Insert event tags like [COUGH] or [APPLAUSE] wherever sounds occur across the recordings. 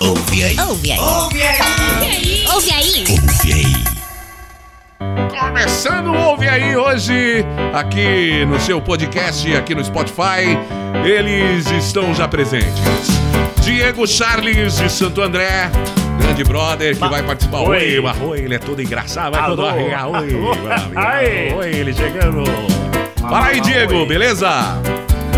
Ouve aí. Ouve aí. Ouve aí. Ouve aí. Ouve aí. Começando o Ouve Aí hoje, aqui no seu podcast, aqui no Spotify, eles estão já presentes. Diego Charles de Santo André, grande brother que vai participar. Oi. Oi, Marroi, ele é todo engraçado, vai todo arregar. Oi. [LAUGHS] Oi, ele chegando. Fala aí, Diego, beleza?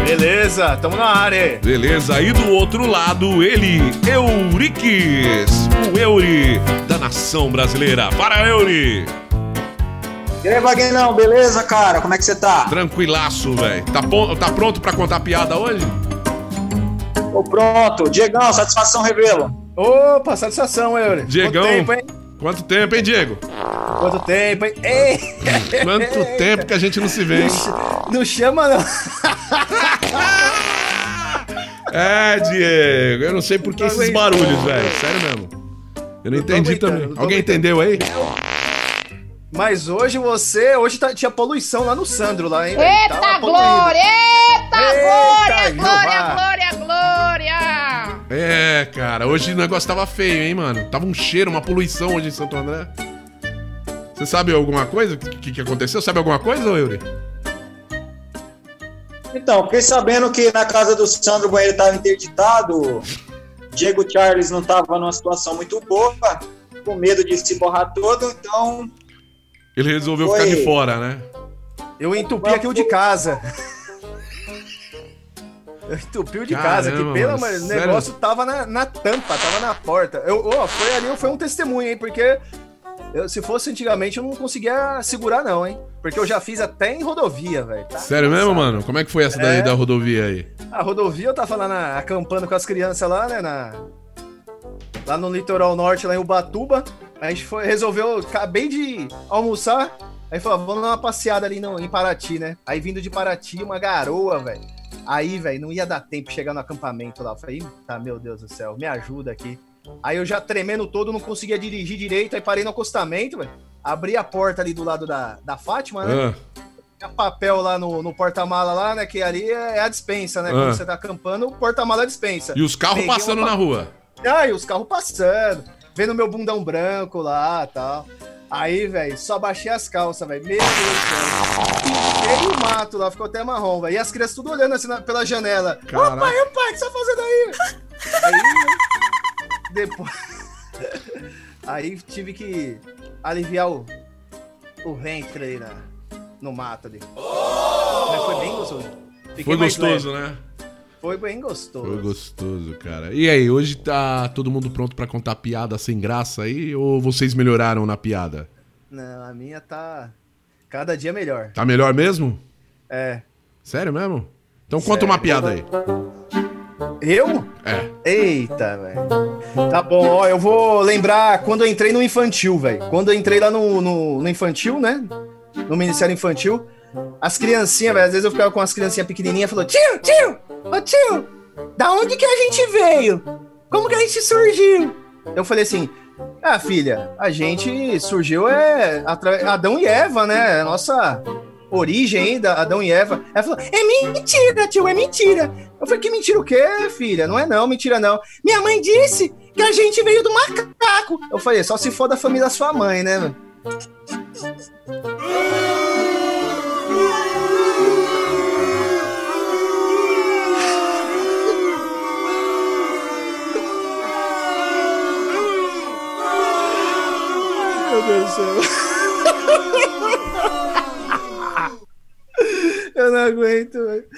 Beleza, tamo na área. Beleza, e do outro lado, ele, Euriques, o Euri da nação brasileira. Para, Euri! E aí, Vaguinão, beleza, cara? Como é que você tá? Tranquilaço, velho. Tá, tá pronto pra contar piada hoje? Tô pronto. Diegão, satisfação revelo. Opa, satisfação, Eury. Diegão. Quanto tempo, hein? Quanto tempo, hein, Diego? Quanto tempo, hein? Ei! Quanto tempo que a gente não se vê, hein? Não chama, não. [LAUGHS] É, Diego, eu não sei por que esses barulhos, velho. Sério mesmo. Eu não entendi também. Alguém entendeu aí? Mas hoje você. Hoje tá- tinha poluição lá no Sandro, lá, hein? velho? Eita Tava glória! Eita, Eita, glória, glória, glória, glória! É, cara, hoje o negócio tava feio, hein, mano? Tava um cheiro, uma poluição hoje em Santo André. Você sabe alguma coisa? O que, que aconteceu? Sabe alguma coisa, ô Yuri? Então, fiquei sabendo que na casa do Sandro o banheiro tava interditado. Diego Charles não tava numa situação muito boa, com medo de se borrar todo, então. Ele resolveu Oi. ficar de fora, né? Eu entupi aqui o de casa. Eu entupi o de casa, que Caramba, pelo mano, amor, o negócio tava na, na tampa, tava na porta. Eu, ó, foi ali, foi um testemunho, hein? Porque eu- se fosse antigamente eu não conseguia segurar, não, hein? Porque eu já fiz até em rodovia, velho. tá? Sério mesmo, mano? Como é que foi essa daí É. da rodovia aí? A rodovia eu tava lá na, acampando com as crianças lá, né? Na, lá no litoral norte, lá em Ubatuba. A gente foi, resolveu, acabei de almoçar. Aí falou, vamos dar uma passeada ali no, em Paraty, né? Aí vindo de Paraty, uma garoa, velho. Aí, velho, não ia dar tempo de chegar no acampamento lá. Eu falei, tá, meu Deus do céu, me ajuda aqui. Aí eu já tremendo todo, não conseguia dirigir direito. Aí parei no acostamento, velho. Abri a porta ali do lado da, da Fátima, né? Ah, Tinha papel lá no, no porta-mala lá, né? Que ali é, é a dispensa, né? Ah. Quando você tá acampando, o porta-mala é a dispensa. e os carros Peguei passando uma- na rua. Aí os carros passando, vendo meu bundão branco lá e tal. Aí, velho, só baixei as calças, velho. Meu Deus do céu. O mato lá, ficou até marrom, velho. E as crianças tudo olhando assim na- pela janela. Ô pai, ô pai, o que você tá fazendo aí? [LAUGHS] aí, depois... [LAUGHS] aí tive que aliviar o, o ventre aí na, no mato ali. Mas foi bem gostoso. Fiquei Foi gostoso, leve. né? Foi bem gostoso. Foi gostoso, cara. E aí, hoje tá todo mundo pronto pra contar piada sem graça aí? Ou vocês melhoraram na piada? Não, a minha tá cada dia melhor. Tá melhor mesmo? É. Sério mesmo? Então conta uma piada aí. [LAUGHS] Eu? É. Eita, velho. Tá bom, ó, eu vou lembrar quando eu entrei no infantil, velho. Quando eu entrei lá no, no, no infantil, né? No Ministério Infantil, as criancinhas, velho, às vezes eu ficava com as criancinhas pequenininhas e falou: Tio, tio, ô tio, da onde que a gente veio? Como que a gente surgiu? Eu falei assim: Ah, filha, a gente surgiu é Adão e Eva, né? A nossa origem ainda, Adão e Eva. Ela falou: É mentira, tio, é mentira. Eu falei: Que mentira o quê, filha? Não é não, mentira não. Minha mãe disse que a gente veio do macaco. Eu falei: Só se for da família da sua mãe, né? meu?" Deus do céu. Eu não aguento, velho.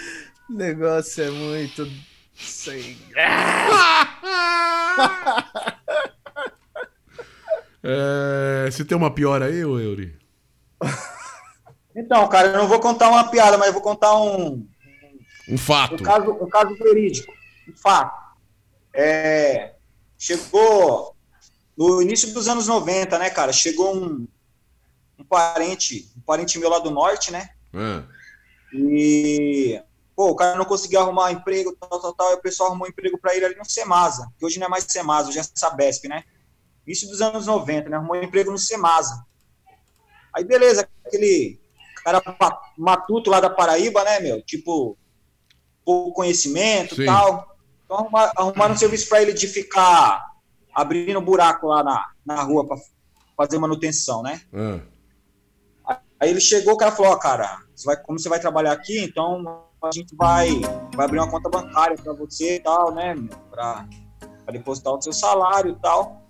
O negócio é muito. Sem... É, Você tem uma pior aí, ô Euri? Então, cara, eu não vou contar uma piada, mas eu vou contar um, Um fato. um, caso, um caso verídico. Um fato. É, chegou no início dos anos 90, né, cara? Chegou um, um parente, um parente meu lá do norte, né? Ah, E pô, o cara não conseguia arrumar emprego, tal, tal, tal, e o pessoal arrumou um emprego para ele ali no Semasa, que hoje não é mais Semasa, hoje é Sabesp, né? Início dos anos 90, né? Arrumou um emprego no Semasa. Aí, beleza, aquele cara matuto lá da Paraíba, né, meu? Tipo, pouco conhecimento Sim. e tal. Então, arruma- arrumaram um serviço para ele de ficar abrindo buraco lá na, na rua pra fazer manutenção, né? Ah, Aí ele chegou, o cara falou, ó, cara, você vai, como você vai trabalhar aqui, então a gente vai, vai abrir uma conta bancária pra você e tal, né, pra depositar o seu salário e tal.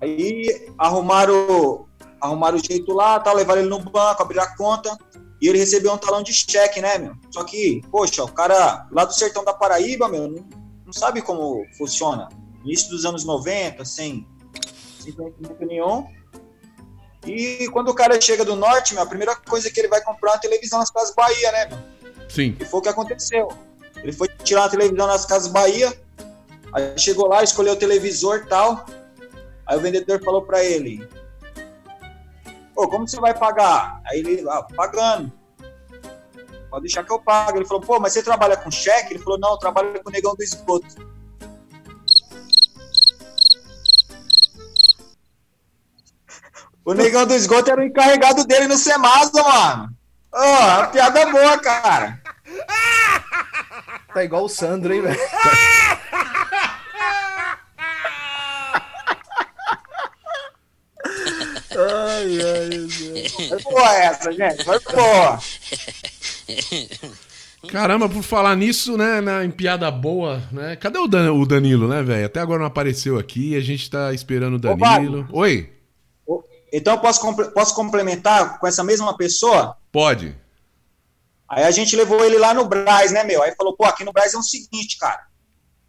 Aí arrumaram, arrumaram o jeito lá, tal, levaram ele no banco, abriram a conta, e ele recebeu um talão de cheque, né, meu? Só que, poxa, o cara lá do sertão da Paraíba, meu, não, não sabe como funciona. Início dos anos 90, sem, sem conhecimento nenhum. E quando o cara chega do norte, meu, a primeira coisa que ele vai comprar é uma televisão nas Casas Bahia, né, meu? sim. E foi o que aconteceu. Ele foi tirar uma televisão nas Casas Bahia, aí chegou lá, escolheu o televisor e tal. Aí o vendedor falou pra ele: Pô, como você vai pagar? Aí ele, ah, pagando. Pode deixar que eu pago. Ele falou: Pô, mas você trabalha com cheque? Ele falou: Não, eu trabalho com o negão do esgoto. O negão do esgoto era o encarregado dele no Semasa, mano. Ó, uma piada boa, cara. Tá igual o Sandro, hein, velho? ai, ai, meu Deus. Foi boa essa, gente. Foi boa. Caramba, por falar nisso, né, na, em piada boa, né? Cadê o, Dan- o Danilo, né, velho? Até agora não apareceu aqui, a gente tá esperando o Danilo. Oi, Então, eu posso, posso complementar com essa mesma pessoa? pode. Aí a gente levou ele lá no Braz, né, meu? Aí falou, pô, aqui no Braz é o seguinte, cara.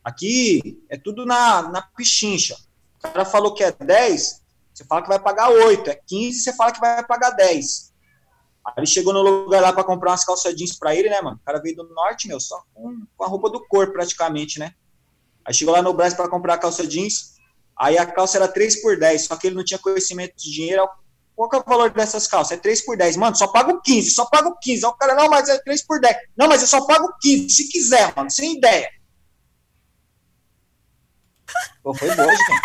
Aqui é tudo na, na pichincha. O cara falou que é 10, você fala que vai pagar 8. É 15, você fala que vai pagar 10. Aí ele chegou no lugar lá pra comprar umas calças jeans pra ele, né, mano? O cara veio do norte, meu, só com, com a roupa do corpo, praticamente, né? Aí chegou lá no Braz pra comprar calça jeans. Aí a calça era 3 por 10, só que ele não tinha conhecimento de dinheiro. Qual que é o valor dessas calças? É 3 por 10. Mano, só pago 15, só pago 15. Aí o cara, não, mas é 3 por 10. Não, mas eu só pago 15, se quiser, mano, sem ideia. Pô, foi boa, gente.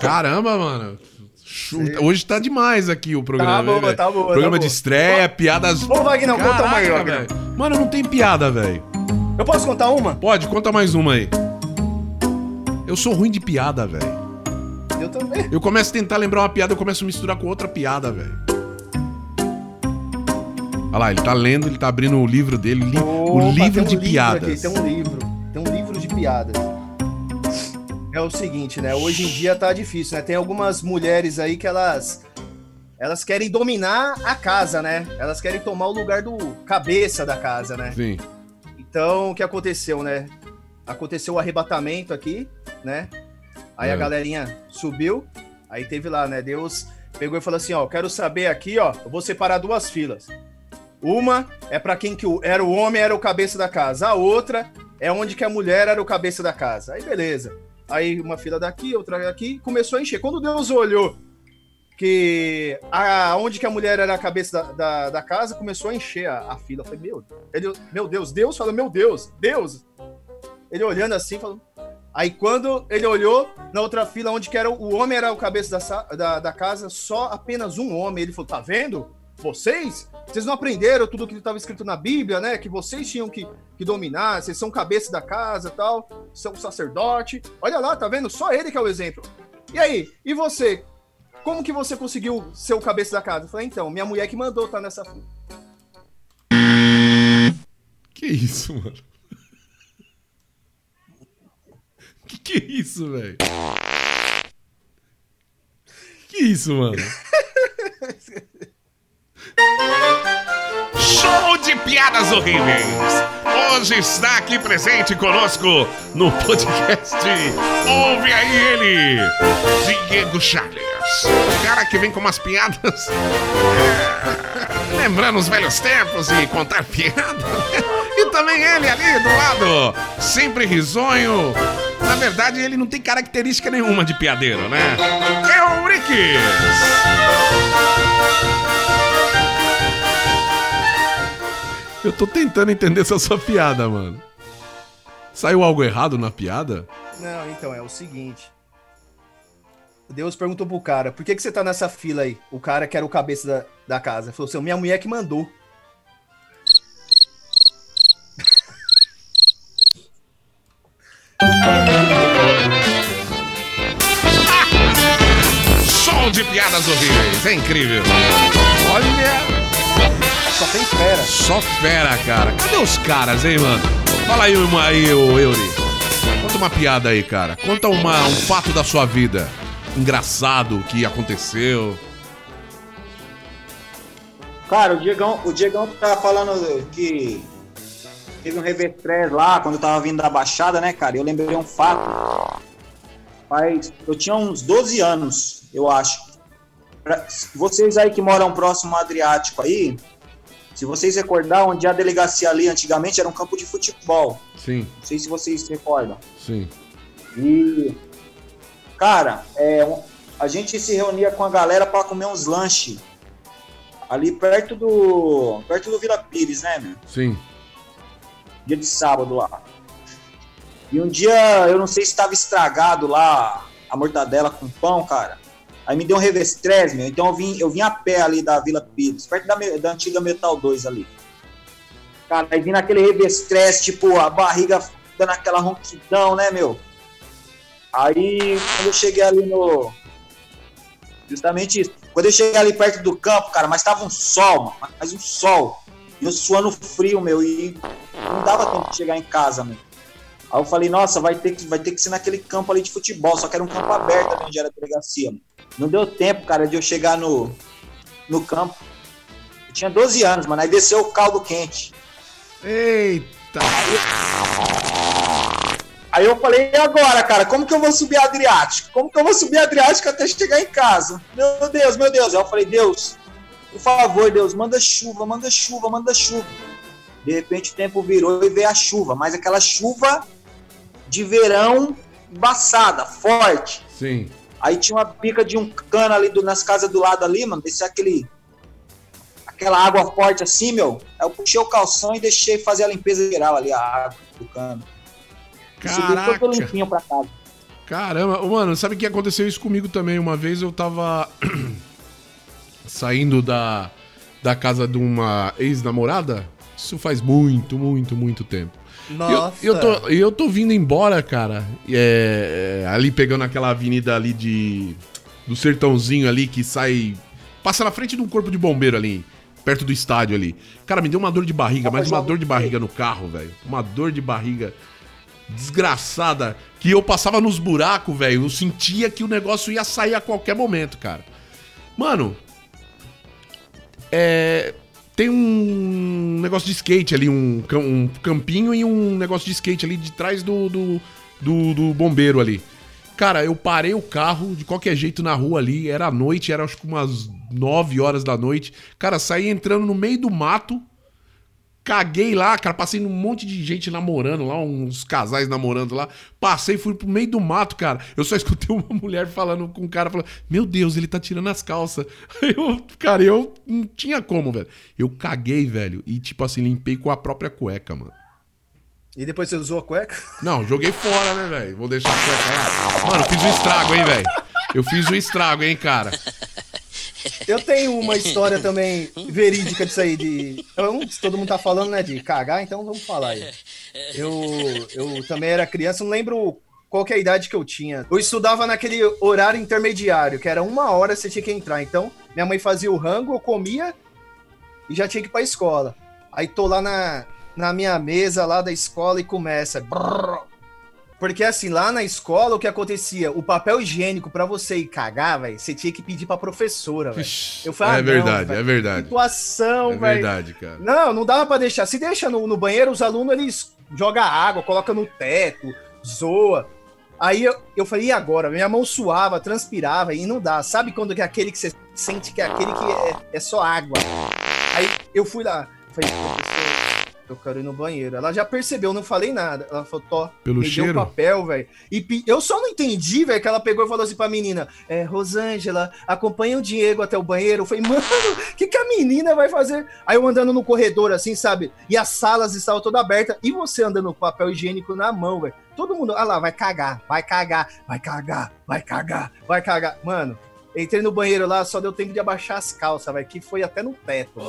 Caramba, mano. Chu- Hoje tá demais aqui o programa. Tá boa, né, velho? tá boa, Programa tá de boa. estreia, piadas. Ô, Vagnão, conta uma aí, Caraca, Vagnão. velho. Mano, não tem piada, velho. Eu posso contar uma? Pode, conta mais uma aí. Eu sou ruim de piada, velho. Eu também. Eu começo a tentar lembrar uma piada, eu começo a misturar com outra piada, velho. Olha lá, ele tá lendo, ele tá abrindo o livro dele, li- o Opa, livro tem um de livro piadas. Aqui, tem um livro. Tem um livro de piadas. É o seguinte, né? Hoje em dia tá difícil, né? Tem algumas mulheres aí que elas elas querem dominar a casa, né? Elas querem tomar o lugar do cabeça da casa, né? Sim. Então, o que aconteceu, né? Aconteceu o arrebatamento aqui, né? Aí É. a galerinha subiu, aí teve lá, né? Deus pegou e falou assim, ó, quero saber aqui, ó, eu vou separar duas filas. Uma é pra quem que era o homem, era o cabeça da casa. A outra é onde que a mulher era o cabeça da casa. Aí beleza. Aí uma fila daqui, outra daqui, começou a encher. Quando Deus olhou que a, onde que a mulher era a cabeça da, da, da casa, começou a encher a, a fila. Eu falei, meu, ele, meu Deus, Deus falou, meu Deus, Deus. Ele olhando assim, falou. Aí quando ele olhou na outra fila, onde que era o homem era o cabeça da, da, da casa, só apenas um homem. Ele falou, tá vendo? Vocês? Vocês não aprenderam tudo que estava escrito na Bíblia, né? Que vocês tinham que, que dominar, vocês são cabeça da casa tal, são sacerdote. Olha lá, tá vendo? Só ele que é o exemplo. E aí? E você? Como que você conseguiu ser o cabeça da casa? Eu falei, então, minha mulher que mandou tá nessa. Que isso, mano? [LAUGHS] Que que é isso, velho? Que isso, mano? [LAUGHS] Show de piadas horríveis! Hoje está aqui presente conosco no podcast. Ouve aí ele, Diego Charles. O cara que vem com umas piadas. [LAUGHS] lembrando os velhos tempos e contar piadas. E também ele ali do lado, sempre risonho. Na verdade, ele não tem característica nenhuma de piadeiro, né? É o Rickes! Eu tô tentando entender essa sua piada, mano. Saiu algo errado na piada? Não, então é o seguinte. Deus perguntou pro cara, por que, que você tá nessa fila aí? O cara que era o cabeça da, da casa. Falou assim, minha mulher que mandou. Show de piadas horríveis, é incrível. Olha! Só tem fera. só fera, cara. Cadê os caras, hein, mano? Fala aí uma aí, ô Euri. Conta uma piada aí, cara. Conta uma, um fato da sua vida. Engraçado que aconteceu. Cara, o Diegão, o Diegão tava falando que teve um revestrez lá quando eu tava vindo da Baixada, né, cara? Eu lembrei um fato. Mas eu tinha uns 12 anos, eu acho. Pra- vocês aí que moram próximo ao Adriático aí, se vocês recordar, onde a delegacia ali antigamente era um campo de futebol. Sim, Não sei se vocês se recordam. sim. E, cara, é, a gente se reunia com a galera para comer uns lanches ali perto do perto do Vila Pires, né, meu? Sim. Dia de sábado lá. E um dia, eu não sei se estava estragado lá a mortadela com pão, cara. Aí me deu um revestrez, meu. Então eu vim, eu vim a pé ali da Vila Pires, perto da, da antiga Metal 2 ali. Cara, aí vim naquele revestrez, tipo, a barriga dando aquela ronquidão, né, meu? Aí, quando eu cheguei ali no. Justamente isso. Quando eu cheguei ali perto do campo, cara, mas tava um sol, mano, mas um sol. E eu suando frio, meu, e não dava tempo de chegar em casa, meu. Aí eu falei, nossa, vai ter que, vai ter que ser naquele campo ali de futebol, só que era um campo aberto ali onde era a delegacia. Mano. Não deu tempo, cara, de eu chegar no, no campo. Eu tinha 12 anos, mano, aí desceu o caldo quente. Eita. Aí eu falei, e agora, cara, como que eu vou subir Adriático? Como que eu vou subir Adriático até chegar em casa? Meu Deus, meu Deus. Aí eu falei, Deus, por favor, Deus, manda chuva, manda chuva, manda chuva. De repente o tempo virou e veio a chuva, mas aquela chuva de verão embaçada, forte. Sim. Aí tinha uma pica de um cano ali do- nas casas do lado ali, mano, descia aquele. Aquela água forte assim, meu. Aí eu puxei o calção e deixei fazer a limpeza geral ali, a água do cano. E subi Caraca. todo limpinho pra casa. Caramba, mano, sabe que aconteceu isso comigo também? Uma vez eu tava [CLEARS THROAT] saindo da, da casa de uma ex-namorada. Isso faz muito, muito, muito tempo. Eu- Nossa. E eu, tô, eu tô vindo embora, cara. é, é, ali pegando aquela avenida ali de. Do sertãozinho ali que sai. Passa na frente de um corpo de bombeiro ali. Perto do estádio ali. Cara, me deu uma dor de barriga, mas uma dor de barriga no carro, velho. Uma dor de barriga desgraçada. Que eu passava nos buracos, velho. Eu sentia que o negócio ia sair a qualquer momento, cara. Mano. É. Tem um negócio de skate ali, um, um campinho e um negócio de skate ali de trás do, do, do, do bombeiro ali. Cara, eu parei o carro de qualquer jeito na rua ali, era noite, era acho que umas 9 horas da noite. Cara, saí entrando no meio do mato, caguei lá, cara, passei num monte de gente namorando lá, uns casais namorando lá. Passei, fui pro meio do mato, cara. Eu só [LAUGHS] escutei uma mulher falando com um cara, falando: Meu Deus, ele tá tirando as calças. [LAUGHS] Eu, cara, eu não tinha como, velho. Eu caguei, velho, e tipo assim, limpei com a própria cueca, mano. E depois você usou a cueca? [LAUGHS] Não, joguei fora, né, velho? Vou deixar a cueca. Mano, fiz um estrago, hein, velho? Eu fiz um estrago, hein, cara? Eu tenho uma história também verídica disso aí, de. Se todo mundo tá falando, né, de cagar, então vamos falar aí. Eu, eu também era criança, não lembro qual que é a idade que eu tinha. Eu estudava naquele horário intermediário, que era uma hora você tinha que entrar. Então, minha mãe fazia o rango, eu comia e já tinha que ir pra escola. Aí tô lá na, na minha mesa lá da escola e começa. brrr. Porque assim, lá na escola, o que acontecia? O papel higiênico pra você ir cagar, velho, você tinha que pedir pra professora, velho. Eu falei, ah, é não, verdade, velho. é verdade. Situação, É velho. verdade, cara. Não, não dava pra deixar. Se deixa no, no banheiro, os alunos eles jogam água, coloca no teto, zoa. Aí eu, eu falei, e agora? Minha mão suava, transpirava e não dá. Sabe quando que é aquele que você sente que é aquele que é, é só água? Aí eu fui lá, falei, professor, eu quero ir no banheiro. Ela já percebeu, eu não falei nada. Ela falou, Tó, Pelo me cheiro? deu papel, velho. E pe- eu só não entendi, velho, que ela pegou e falou assim pra menina: é, Rosângela, acompanha o Diego até o banheiro. Eu falei, mano, o que, que a menina vai fazer? Aí eu andando no corredor, assim, sabe? E as salas estavam todas abertas. E você andando com papel higiênico na mão, velho. Todo mundo, ah lá, vai cagar, vai cagar, vai cagar, vai cagar, vai cagar. Mano, entrei no banheiro lá, só deu tempo de abaixar as calças, velho, que foi até no teto.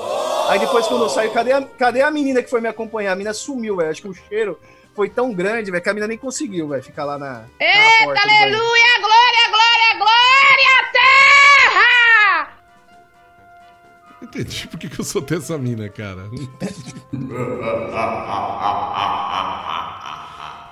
Aí depois, quando eu saí, cadê a, cadê a menina que foi me acompanhar? A menina sumiu, velho. Acho que o cheiro foi tão grande, velho, que a menina nem conseguiu, velho, ficar lá na, na Eita, porta banheiro. aleluia, glória, glória, glória, terra! Entendi por que que eu soltei essa mina, cara.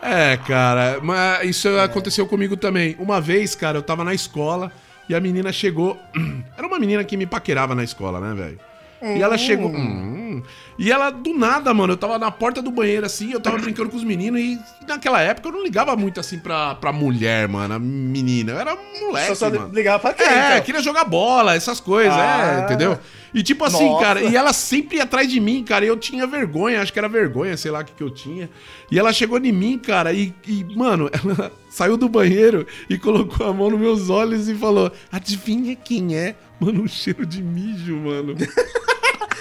É, cara, mas isso aconteceu comigo também. Uma vez, cara, eu tava na escola e a menina chegou. [CLEARS THROAT] Era uma menina que me paquerava na escola, né, velho? E ela chegou. Hum, e ela, do nada, mano, eu tava na porta do banheiro assim, eu tava brincando com os meninos e naquela época eu não ligava muito assim pra, pra mulher, mano, a menina. Eu era moleque. Só só mano. ligava pra quem, É, então? queria jogar bola, essas coisas, Ah. é, entendeu? E tipo assim, Nossa. cara, e ela sempre ia atrás de mim, cara, e eu tinha vergonha, acho que era vergonha, sei lá o que, que eu tinha. E ela chegou em mim, cara, e, e, mano, [LAUGHS] ela saiu do banheiro e colocou a mão nos meus olhos e falou: Adivinha quem é? Mano, um cheiro de mijo, mano. [LAUGHS]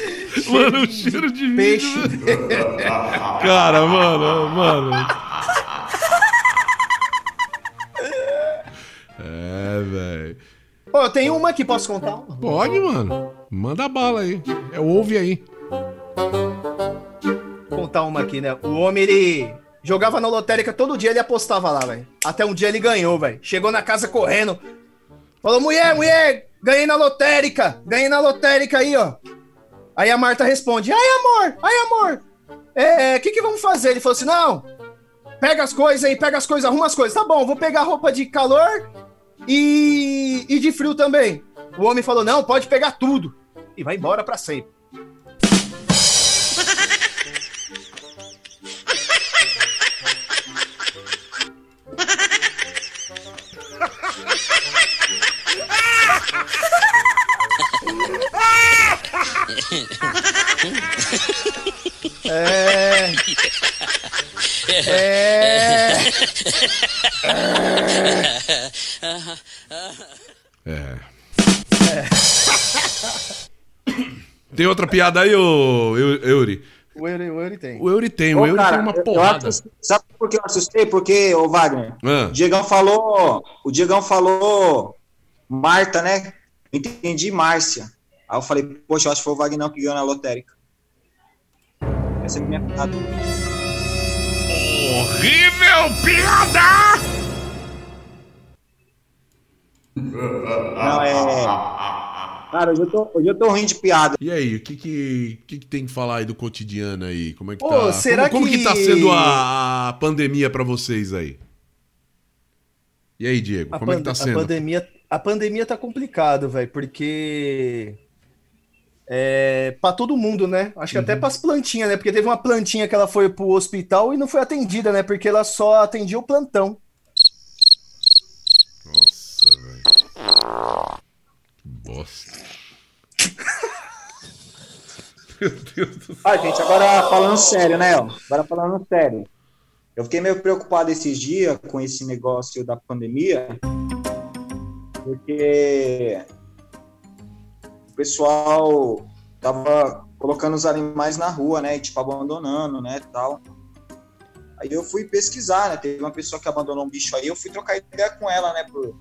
[LAUGHS] mano, um cheiro de mijo. Peixe. [LAUGHS] Cara, mano, mano. É, velho. Pô, tem uma aqui, posso contar? Pode, mano. Manda bala aí. É, ouve aí. contar uma aqui, né? O homem, ele jogava na lotérica todo dia, ele apostava lá, velho. Até um dia ele ganhou, velho. Chegou na casa correndo. Falou, mulher, mulher, ganhei na lotérica. Ganhei na lotérica aí, ó. Aí a Marta responde, ai, amor, ai, amor. É, o que que vamos fazer? Ele falou assim, não, pega as coisas aí, pega as coisas, arruma as coisas. Tá bom, vou pegar roupa de calor e, e de frio também. O homem falou, não, pode pegar tudo. E vai embora pra sempre. É. É. É. Tem outra piada aí, ô Eu- Euri? O Euri, o Euri tem. O Euri tem, o Ô, Euri cara, tem uma eu- eu porrada. assustei- sabe por que eu assustei? Porque, ô Wagner, Ah. o Diegão falou. O Diegão falou Marta, né? Entendi Márcia. Aí eu falei, poxa, eu acho que foi o Wagner que ganhou na lotérica. Essa é a minha piada. Horrível piada! Não, é. Cara, hoje eu tô, hoje eu tô rindo de piada. E aí, o que que, o que que tem que falar aí do cotidiano aí? Como é que Ô, tá? será como, como que... que- tá sendo a, a pandemia pra vocês aí? E aí, Diego, A, como é que tá a sendo? pandemia, a pandemia tá complicado, velho, porque é para todo mundo, né? Acho que Uhum. até pras plantinhas, né? Porque teve uma plantinha que ela foi pro hospital e não foi atendida, né? Porque ela só atendia o plantão. Nossa, velho. Bosta. [LAUGHS] Meu Deus do céu. Ah, gente, agora falando sério, né? ó? Agora falando sério. Eu fiquei meio preocupado esses dias com esse negócio da pandemia, porque o pessoal tava colocando os animais na rua, né? E, tipo, abandonando, né? Tal. Aí eu fui pesquisar, né? Teve uma pessoa que abandonou um bicho aí, eu fui trocar ideia com ela, né? Por...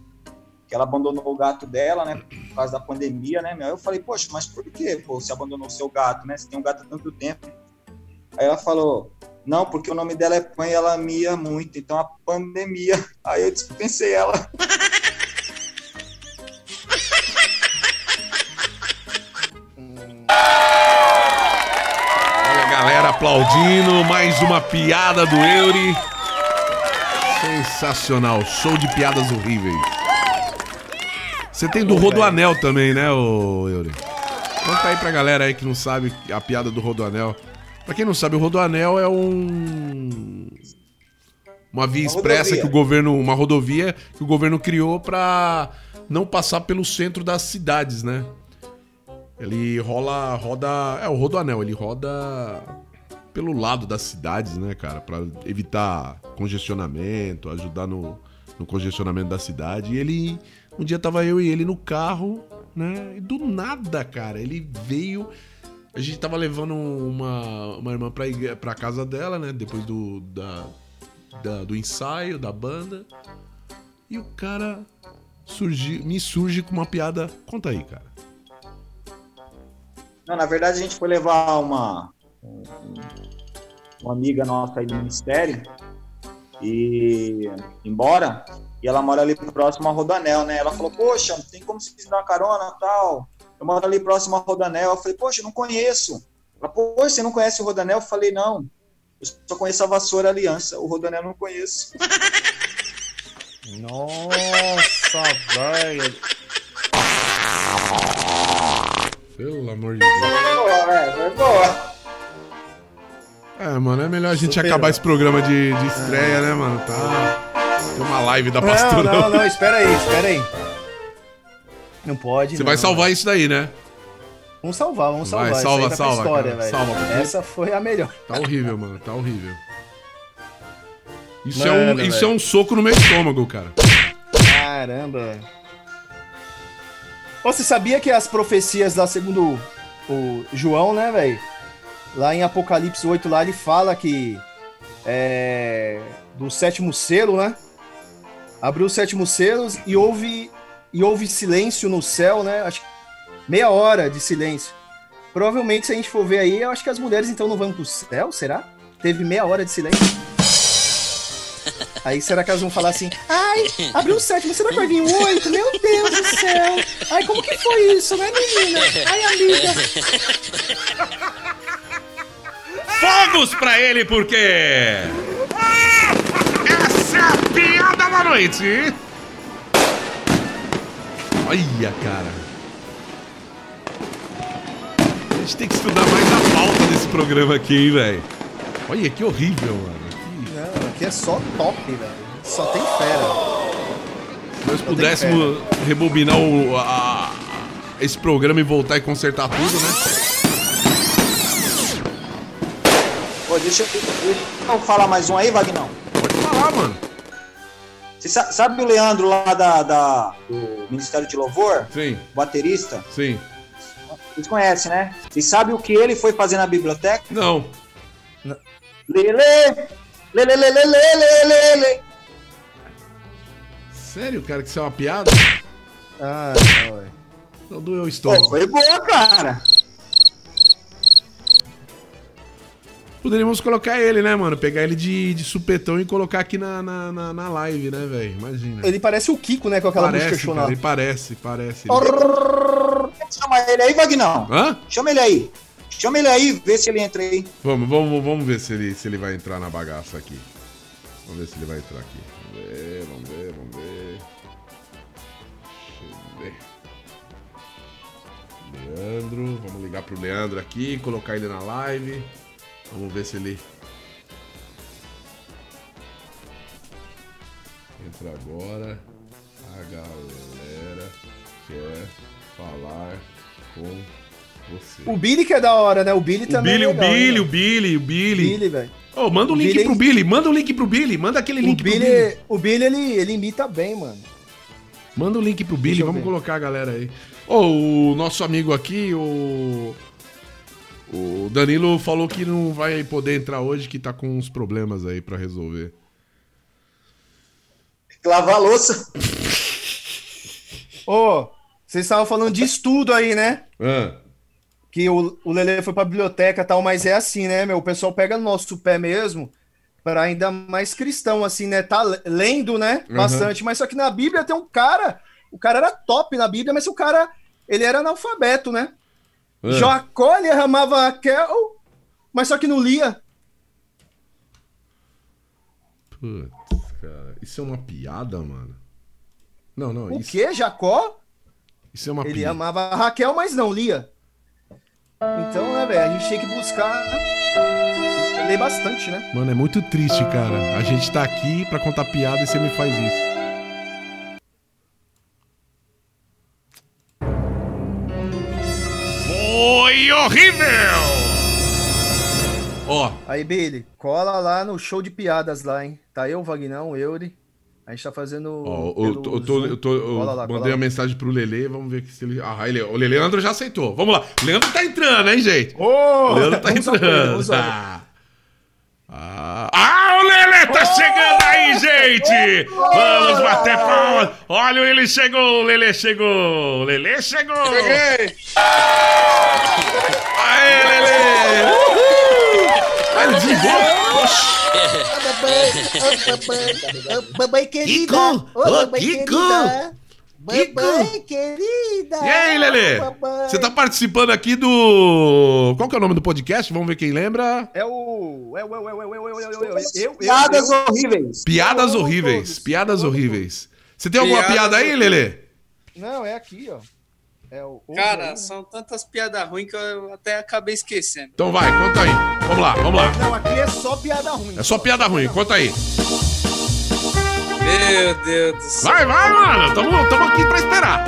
Que ela abandonou o gato dela, né? Por causa da pandemia, né? Aí eu falei, poxa, mas por que, você abandonou o seu gato, né? Você tem um gato há tanto tempo. Aí ela falou, não, porque o nome dela é Pan e ela mia muito, então a pandemia. [LAUGHS] Aí eu dispensei ela. [LAUGHS] aplaudindo, mais uma piada do Euri. Sensacional, show de piadas horríveis. Você tem do Rodoanel também, né, ô Euri? Conta aí pra galera aí que não sabe a piada do Rodoanel. Pra quem não sabe, o Rodoanel é um. Uma via Uma expressa rodovia. que o governo. Uma rodovia que o governo criou pra não passar pelo centro das cidades, né? Ele rola. roda. É, o Rodoanel, ele roda pelo lado das cidades, né, cara? Pra evitar congestionamento, ajudar no, no congestionamento da cidade. E ele. Um dia tava eu e ele no carro, né? E do nada, cara, ele veio. A gente tava levando uma, uma irmã pra, igre- pra casa dela, né? Depois do, da, da- do ensaio, da banda. E o cara surgi, me surge com uma piada. Conta aí, cara. Não, na verdade, a gente foi levar uma, uma amiga nossa aí do ministério e embora. E ela mora ali próximo ao Rodanel, né? Ela falou, poxa, tem como vocês dar uma carona e tal? Eu moro ali próximo ao Rodanel. Eu falei, poxa, eu não conheço. Ela, poxa, você não conhece o Rodanel? Eu falei, não. Eu só conheço a Vassoura Aliança. O Rodanel eu não conheço. [LAUGHS] Nossa, velho. Pelo amor de Deus. Boa, velho. Foi boa. É, mano, é melhor a gente Superou. acabar esse programa de, de estreia, né, mano? Tá. Tem uma live da Não, pastora. não, não, espera aí, espera aí. Não pode. Você não. vai salvar isso daí, né? Vamos salvar, vamos Vai, salvar. salva, Isso aí tá salva, história, cara, salva, porque- Essa foi a melhor. Tá horrível, mano. Tá horrível. Isso, Manda, é, um, isso é um soco no meu estômago, cara. Caramba. Você sabia que as profecias lá, segundo o João, né, velho? Lá em Apocalipse 8, lá ele fala que é, do sétimo selo, né? Abriu os sétimos selos e houve, e houve silêncio no céu, né? Acho meia hora de silêncio. Provavelmente, se a gente for ver aí, eu acho que as mulheres então não vão pro céu, será? Teve meia hora de silêncio. Aí será que elas vão falar assim? Ai, abriu o sétimo, será que vai vir o oito? Meu Deus do céu! Ai, como que foi isso, né, menina? Ai, amiga! Fogos pra ele, porque. Essa é a piada da noite! Olha, cara. A gente tem que estudar mais a pauta desse programa aqui, hein, velho. Olha que horrível, mano. Que- Não, aqui é só top, velho. Só tem fera. Se nós pudéssemos rebobinar o- a- esse programa e voltar e consertar tudo, né? Pô, deixa, eu- deixa eu falar mais um aí, Vagnão. Pode falar, mano. Você sa- sabe o Leandro lá da, da- do Ministério de Louvor? Sim, Baterista? sim. Vocês conhecem, né? Vocês sabem o que ele foi fazer na biblioteca? Não. Lele! Lele, lele, lele, lele. Sério, cara, que isso é uma piada? Ah, não, velho. Não doeu o Pô, estômago. foi boa, cara. Poderíamos colocar ele, né, mano? Pegar ele de, de supetão e colocar aqui na, na, na, na live, né, velho? Imagina. Ele parece o Kiko, né, com aquela parece, música chonada. ele parece, parece. Chama ele aí, Vagnão. Hã? Chama ele aí. Chama ele aí, vê se ele entra aí. Vamos, vamos, vamos ver se ele, se ele vai entrar na bagaça aqui. Vamos ver se ele vai entrar aqui. Vamos ver, vamos ver, vamos ver. Deixa eu ver. Leandro, vamos ligar pro Leandro aqui, colocar ele na live. Vamos ver se ele. Entra agora. A galera quer falar com você. O Billy que é da hora, né? O Billy O também Billy, é o legal, Billy, hein, o Billy, o Billy. Billy, velho. Ô, manda o O link Billy- pro Billy, manda o link pro Billy, manda aquele O link pro Billy, Billy. o Billy ele, ele imita bem, mano. Manda o link pro Billy, vamos ver. colocar a galera aí. Ô, o nosso amigo aqui, o. O Danilo falou que não vai poder entrar hoje, que tá com uns problemas aí pra resolver. Lavar a louça. Ô, vocês estavam falando de estudo aí, né? Ah, Que o, o Lele foi pra biblioteca e tal, mas é assim, né, meu? O pessoal pega no nosso pé mesmo para ainda mais cristão, assim, né? Tá le- lendo, né? Uhum. Bastante. Mas só que na Bíblia tem um cara, o cara era top na Bíblia, mas o cara, ele era analfabeto, né? Ah. Jacó, ele amava Raquel, mas só que não lia. Putz, cara. Isso é uma piada, mano? Não, não. O isso, quê? Jacó? isso é uma Ele piada. amava Raquel, mas não lia. Então, né, velho? A gente tem que buscar ler bastante, né? Mano, é muito triste, cara. A gente tá aqui pra contar piada e você me faz isso. Foi horrível! Ó, Aí, Billy, cola lá no show de piadas lá, hein? Tá eu, Vagnão, o Euri. A gente tá fazendo. ó, eu, pelo tô- eu, tô- eu, tô- eu lá, mandei lá. mensagem pro Lele, vamos ver se ele. Ah, ele, o Leandro já aceitou. Vamos lá. O Leandro tá entrando, hein, gente? Ô, O Leandro tá entrando. vamos ao- Ah. Ah, ah, o Lele tá chegando aí, gente! Vamos bater palmas! Olha, o Lele chegou, o Lele chegou! O Lele chegou! Aê, Lele! Uhul! Ah, ele desligou? Mamãe querida. Kiko! Ô, mamãe querida. Mamãe querida! E aí, Lelê? Você tá participando aqui do. Qual que é o nome do podcast? Vamos ver quem lembra. É o. É o. É o. É o. É o. É o. É o. Piadas horríveis. Piadas horríveis. Piadas horríveis. Você tem alguma piada aí, Lelê? Não, é aqui, ó. É o. Cara, são tantas piadas ruins que eu até acabei esquecendo. Então vai, conta aí. Vamos lá, vamos lá. Não, aqui é só piada ruim. É só piada ruim, conta aí. Meu Deus do céu. Vai, vai, mano. Tamo, tamo aqui pra esperar.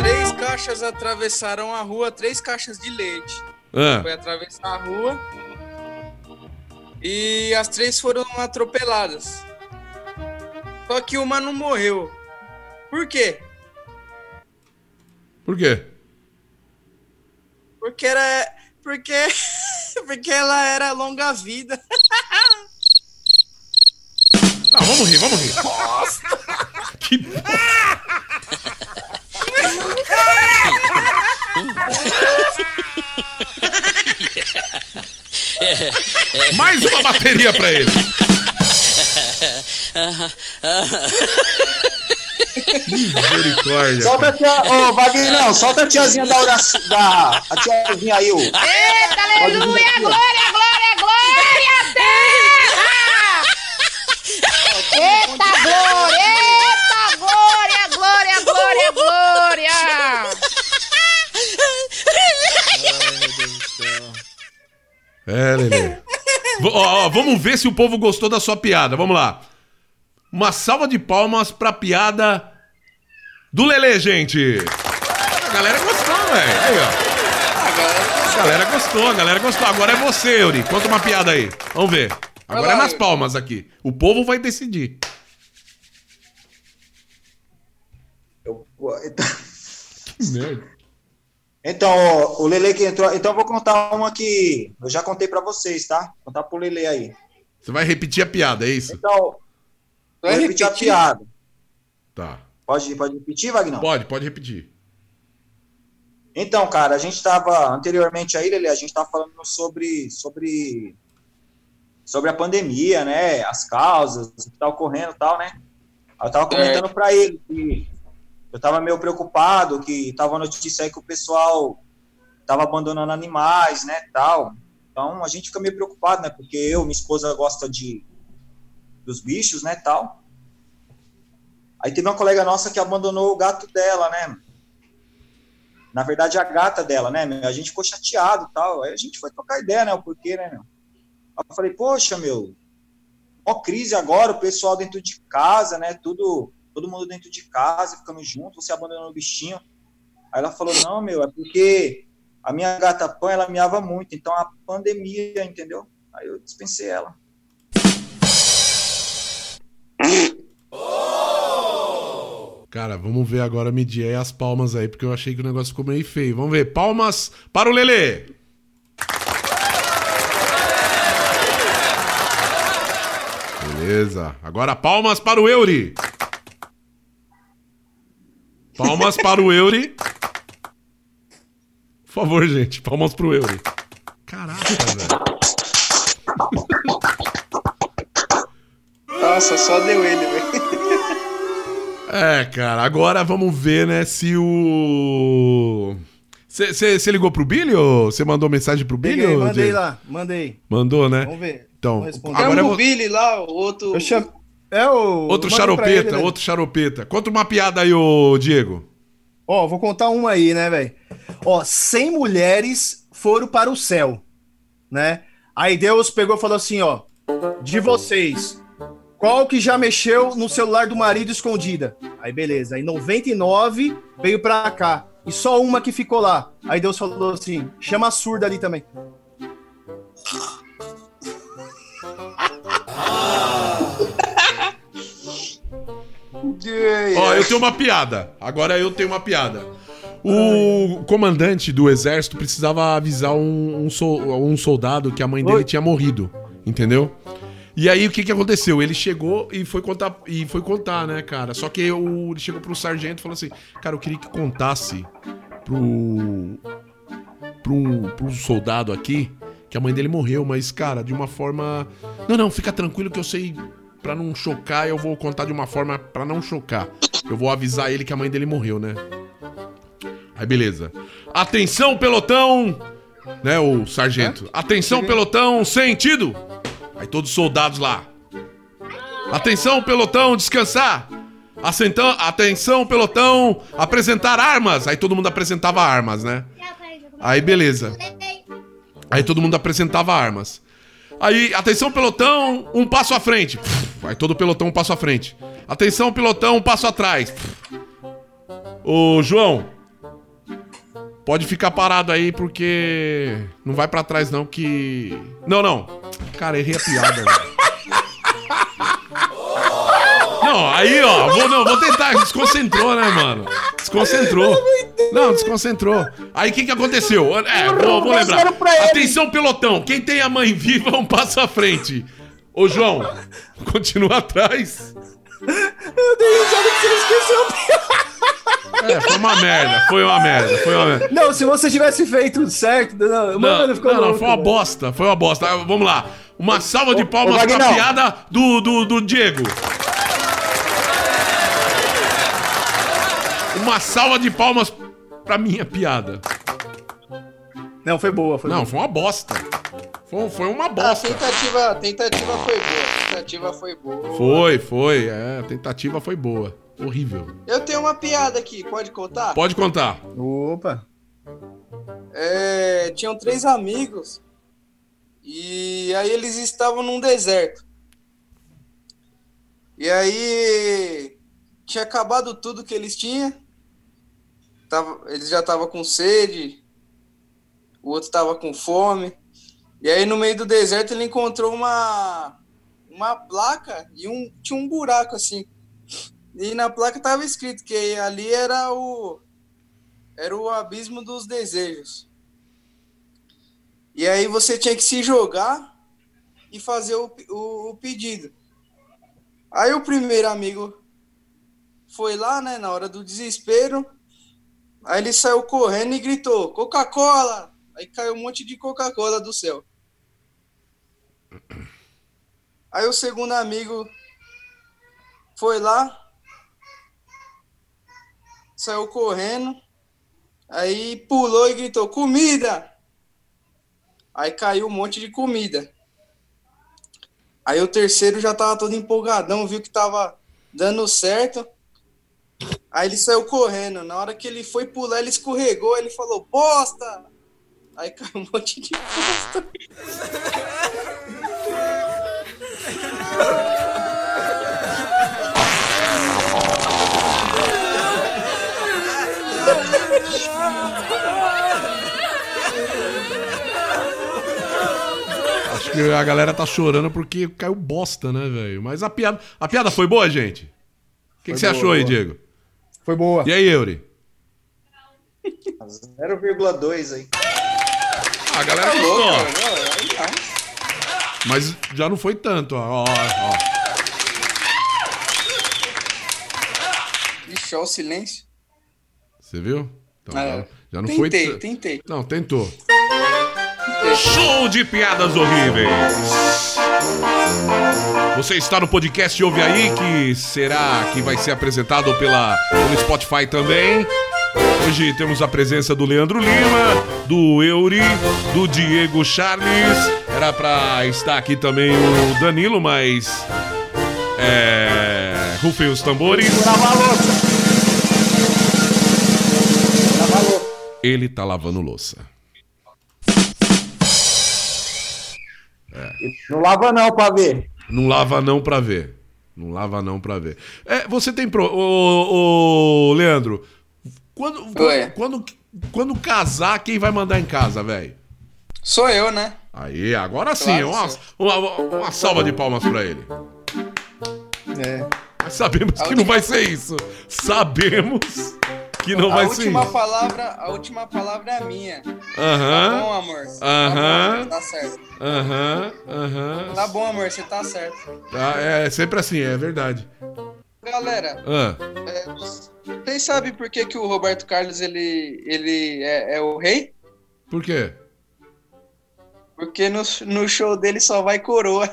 Três caixas atravessaram a rua, três caixas de leite. Ah, Foi atravessar a rua e as três foram atropeladas. Só que uma não morreu. Por quê? por quê? Porque era. Porque. [LAUGHS] Porque ela era longa vida. [LAUGHS] Não, vamos rir, vamos rir. Nossa! Que Mais uma bateria pra ele. Misericórdia. Solta a tia. Ô, Wagner, solta a tiazinha da oração. Da, a tiazinha aí, ô. Eita, aleluia, glória, glória, glória glória, eita, glória, glória, glória, glória! É, Lelê. V- ó, ó, vamos ver se o povo gostou da sua piada. Vamos lá. Uma salva de palmas pra piada do Lelê, gente. A galera gostou, velho. Aí, ó. A galera gostou, a galera gostou. Agora é você, Yuri. Conta uma piada aí. Vamos ver. Agora é nas palmas aqui. O povo vai decidir. Então- Que merda. Então, o Lele que entrou. Então, eu vou contar uma que eu já contei pra vocês, tá? Vou contar pro Lele aí. Você vai repetir a piada, é isso? Então, vou Vai repetir a repetir? piada. Tá. Pode, pode repetir, Wagner? Pode, pode repetir. Então, cara, a gente estava anteriormente aí, Lele, a gente estava falando sobre sobre sobre a pandemia, né? As causas, o que está ocorrendo, e tal, né? Eu tava comentando para ele que eu tava meio preocupado, que tava notícia aí que o pessoal tava abandonando animais, né, tal. Então a gente fica meio preocupado, né? Porque eu, minha esposa gosta de dos bichos, né, tal. Aí teve uma colega nossa que abandonou o gato dela, né? Na verdade, a gata dela, né? A gente ficou chateado tal. Aí a gente foi trocar ideia, né? O porquê, né, meu? Aí eu falei, poxa, meu, ó crise agora, o pessoal dentro de casa, né? Tudo, todo mundo dentro de casa, ficando junto, você abandonando o bichinho. Aí ela falou, não, meu, é porque a minha gata Pan, ela miava muito, então a pandemia, entendeu? Aí eu dispensei ela. Cara, vamos ver agora, medir aí as palmas aí, porque eu achei que o negócio ficou meio feio. Vamos ver. Palmas para o Lelê. Beleza. Agora palmas para o Euri. Palmas para o Euri. Por favor, gente. Palmas pro Euri. Caraca, velho. Nossa, só deu ele, velho. É, cara, agora vamos ver, né, se o. Você ligou pro Billy ou você mandou mensagem pro Billy? Peguei, ou, mandei Diego? lá, mandei. Mandou, né? Vamos ver. Então, Vamos responder. agora eu o vou... Billy lá, o outro. Eu chamo. É o. outro charopeta, ele, né? outro charopeta. Conta uma piada aí, ô Diego. Ó, vou contar uma aí, né, velho? Ó, 100 mulheres foram para o céu, né? Aí Deus pegou e falou assim, ó, de vocês, qual que já mexeu no celular do marido escondida? Aí beleza, aí 99 veio pra cá e só uma que ficou lá. Aí Deus falou assim, chama a surda ali também. Ó, eu tenho uma piada. Agora eu tenho uma piada. O comandante do exército precisava avisar um, um, sol- um soldado que a mãe dele Oi. tinha morrido, entendeu? E aí o que que aconteceu? Ele chegou e foi contar, e foi contar, né, cara? Só que o, ele chegou pro sargento e falou assim: "Cara, eu queria que contasse pro pro, pro soldado aqui que a mãe dele morreu, mas cara, de uma forma Não, não, fica tranquilo que eu sei pra não chocar, eu vou contar de uma forma pra não chocar. Eu vou avisar ele que a mãe dele morreu, né? Aí beleza. Atenção, pelotão! Né, o sargento. Atenção, pelotão, sentido! Aí todos os soldados lá. Atenção, pelotão, descansar! Assentão, atenção, pelotão, apresentar armas! Aí todo mundo apresentava armas, né? Aí beleza. Aí todo mundo apresentava armas. Aí, atenção, pelotão, um passo à frente. Aí todo pelotão um passo à frente. Atenção, pelotão, um passo atrás. Ô, João, pode ficar parado aí porque não vai pra trás não que... Não, não. Cara, errei a piada. Não, aí, ó, vou, não, vou tentar. Desconcentrou, né, mano? Desconcentrou. Não, desconcentrou. Aí o que, que aconteceu? É, vou, vou lembrar. Atenção, pelotão. Quem tem a mãe viva, um passo à frente. Ô, João, continua atrás. Eu dei risada que você esqueceu a piada. É, foi uma merda, foi uma merda, foi uma merda. Não, se você tivesse feito certo. Não, Não, mano, ficou não, não, foi uma bosta, foi uma bosta. Ah, Vamos lá. Uma salva de palmas ô, pra piada do, do, do Diego. Uma salva de palmas pra minha piada. Não, foi boa, foi Não, boa. foi uma bosta. Foi, foi uma A bosta. tentativa, a tentativa foi boa. A tentativa foi boa. Foi, foi. É, a tentativa foi boa. Horrível. Eu tenho uma piada aqui, pode contar? Pode contar. Opa. É, tinham três amigos e aí eles estavam num deserto. E aí tinha acabado tudo que eles tinham. Tava, eles já estavam com sede, o outro estava com fome. E aí no meio do deserto ele encontrou uma uma placa e um tinha um buraco assim. E na placa estava escrito que ali era o era o abismo dos desejos. E aí você tinha que se jogar e fazer o, o, o pedido. Aí o primeiro amigo foi lá, né, na hora do desespero. Aí ele saiu correndo e gritou: Coca-Cola! Aí caiu um monte de Coca-Cola do céu. Aí o segundo amigo foi lá, saiu correndo, aí pulou e gritou: Comida! Aí caiu um monte de comida. Aí o terceiro já tava todo empolgadão, viu que tava dando certo. Aí ele saiu correndo. Na hora que ele foi pular, ele escorregou. Ele falou: Bosta! Aí caiu um monte de bosta. Acho que a galera tá chorando porque caiu bosta, né, velho? Mas a piada, a piada foi boa, gente? O que, que você boa, achou aí, boa. Diego? Foi boa. E aí, Eury? 0,2 aí. Ah, a galera Tá louco, gostou. cara. Não. Mas já não foi tanto, ó. ó, ó. Ixi, ó, o silêncio. Você viu? Então, É, já, já não foi tentei, tanto. tentei. Não, tentou. Show de piadas horríveis. Você está no podcast Ouve Aí, que será que vai ser apresentado pela, pelo Spotify também. Hoje temos a presença do Leandro Lima, do Eury, do Diego Charles. Era pra estar aqui também o Danilo, mas. É. Rufem os tambores. Ele tá lavando louça. Não lava não pra ver. Não lava não pra ver. Não lava não pra ver. É, você tem pro... Ô, ô, Leandro, quando, Oi. quando, quando, casar, quem vai mandar em casa, velho? Sou eu, né? Aí, agora sim. Claro, uma, uma, uma salva de palmas pra ele. É. Mas sabemos que não vai ser isso. Sabemos que não a vai última ser. Palavra, a última palavra é a minha. Aham. Tá bom, amor. Tá aham. Tá certo. Aham. Aham. Tá bom, amor, você tá certo. Tá, é, é sempre assim, é verdade. Galera, ah. é, vocês sabem por que, que o Roberto Carlos ele, ele é, é o rei? Por quê? Porque no, no show dele só vai coroa.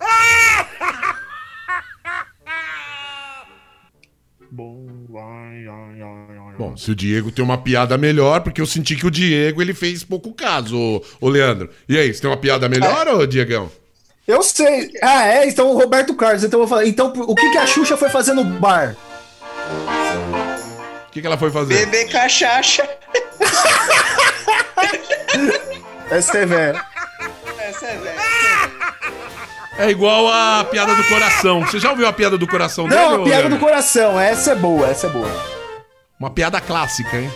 Ah! [LAUGHS] Bom, se o Diego tem uma piada melhor, porque eu senti que o Diego ele fez pouco caso, ô, ô Leandro. E aí, você tem uma piada melhor, ô Diegão? Eu sei. Ah, é? Então o Roberto Carlos. Então eu vou falar. Então, o que, que a Xuxa foi fazer no bar? O que, que ela foi fazer? Beber cachaça. Essa [LAUGHS] é velho. É igual a piada do coração. Você já ouviu a piada do coração dele? Não, a piada do coração. Essa é boa, essa é boa. Uma piada clássica, hein?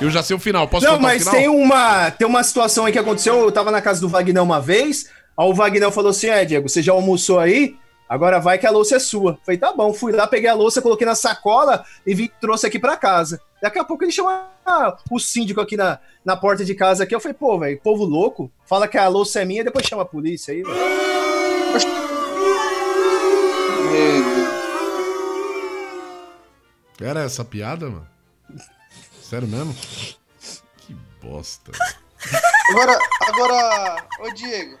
Eu já sei o final. Posso Não, mas tem uma, tem uma situação aí que aconteceu. Eu tava na casa do Wagner uma vez. Aí o Wagner falou assim: É, Diego, você já almoçou aí? Agora vai que a louça é sua. Falei, tá bom. Fui lá, peguei a louça, coloquei na sacola e vim, trouxe aqui pra casa. Daqui a pouco ele chama ah, o síndico aqui na, na porta de casa. Aqui. Eu falei, pô, velho, povo louco. Fala que a louça é minha depois chama a polícia aí, velho. Era essa piada, mano? Sério mesmo? Que bosta. Agora, agora, ô Diego,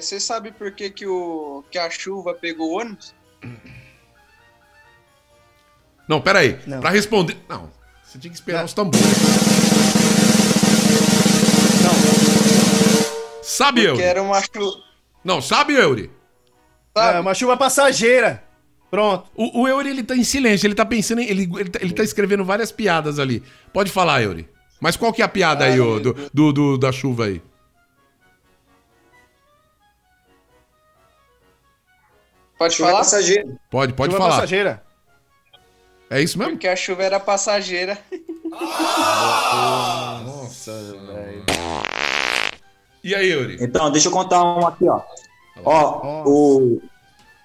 você sabe por que, que, o, que a chuva pegou o ônibus? Não, pera aí. Não. Pra responder... Não, você tinha que esperar Não. os tambores. Sabe, Que Euri? era uma chuva. Não, sabe, Euri? É uma chuva passageira. Pronto. O, o Euri, ele tá em silêncio. Ele tá pensando em... Ele, ele, tá, ele tá escrevendo várias piadas ali. Pode falar, Euri. Mas qual que é a piada aí, ô, do, do, do- da chuva aí? Pode Chuva falar? passageiro. Pode, pode chuva falar. passageira. É isso mesmo? Porque a chuva era passageira. [LAUGHS] Nossa, velho. E aí, Euri? Então, deixa eu contar um aqui, ó. Ó, Nossa. o,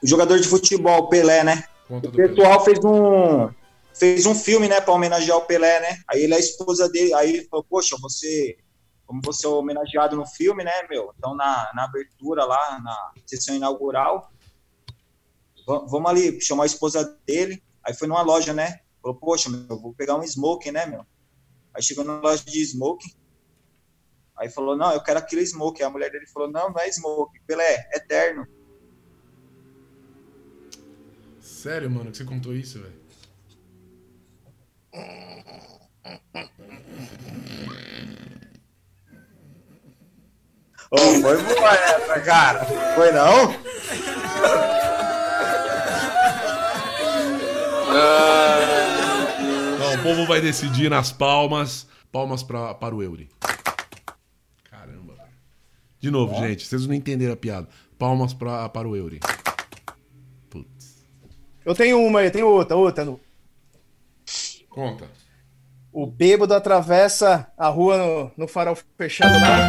o jogador de futebol, Pelé, né? Conta O do Pelé. pessoal fez um fez um filme, né, para homenagear o Pelé, né? Aí ele é a esposa dele, aí ele falou: "Poxa, você como você é homenageado no filme, né, meu? Então na, na abertura lá, na sessão inaugural, va- vamos ali chamar a esposa dele. Aí foi numa loja, né? Falou: "Poxa, meu, eu vou pegar um smoking, né, meu?" Aí chegou na loja de smoking. Aí falou: "Não, eu quero aquele smoking". A mulher dele falou: "Não, não é smoking, Pelé, é eterno". Sério, mano, que você contou isso, velho? Oh, foi boa essa, cara. Foi não? Não, o povo vai decidir nas palmas. Palmas pra, para o Euri. Caramba, velho. De novo, gente, vocês não entenderam a piada. Palmas pra, para o Euri. Eu tenho uma aí, tenho outra, outra. no- Conta. O bêbado atravessa a rua no, no farol fechado lá.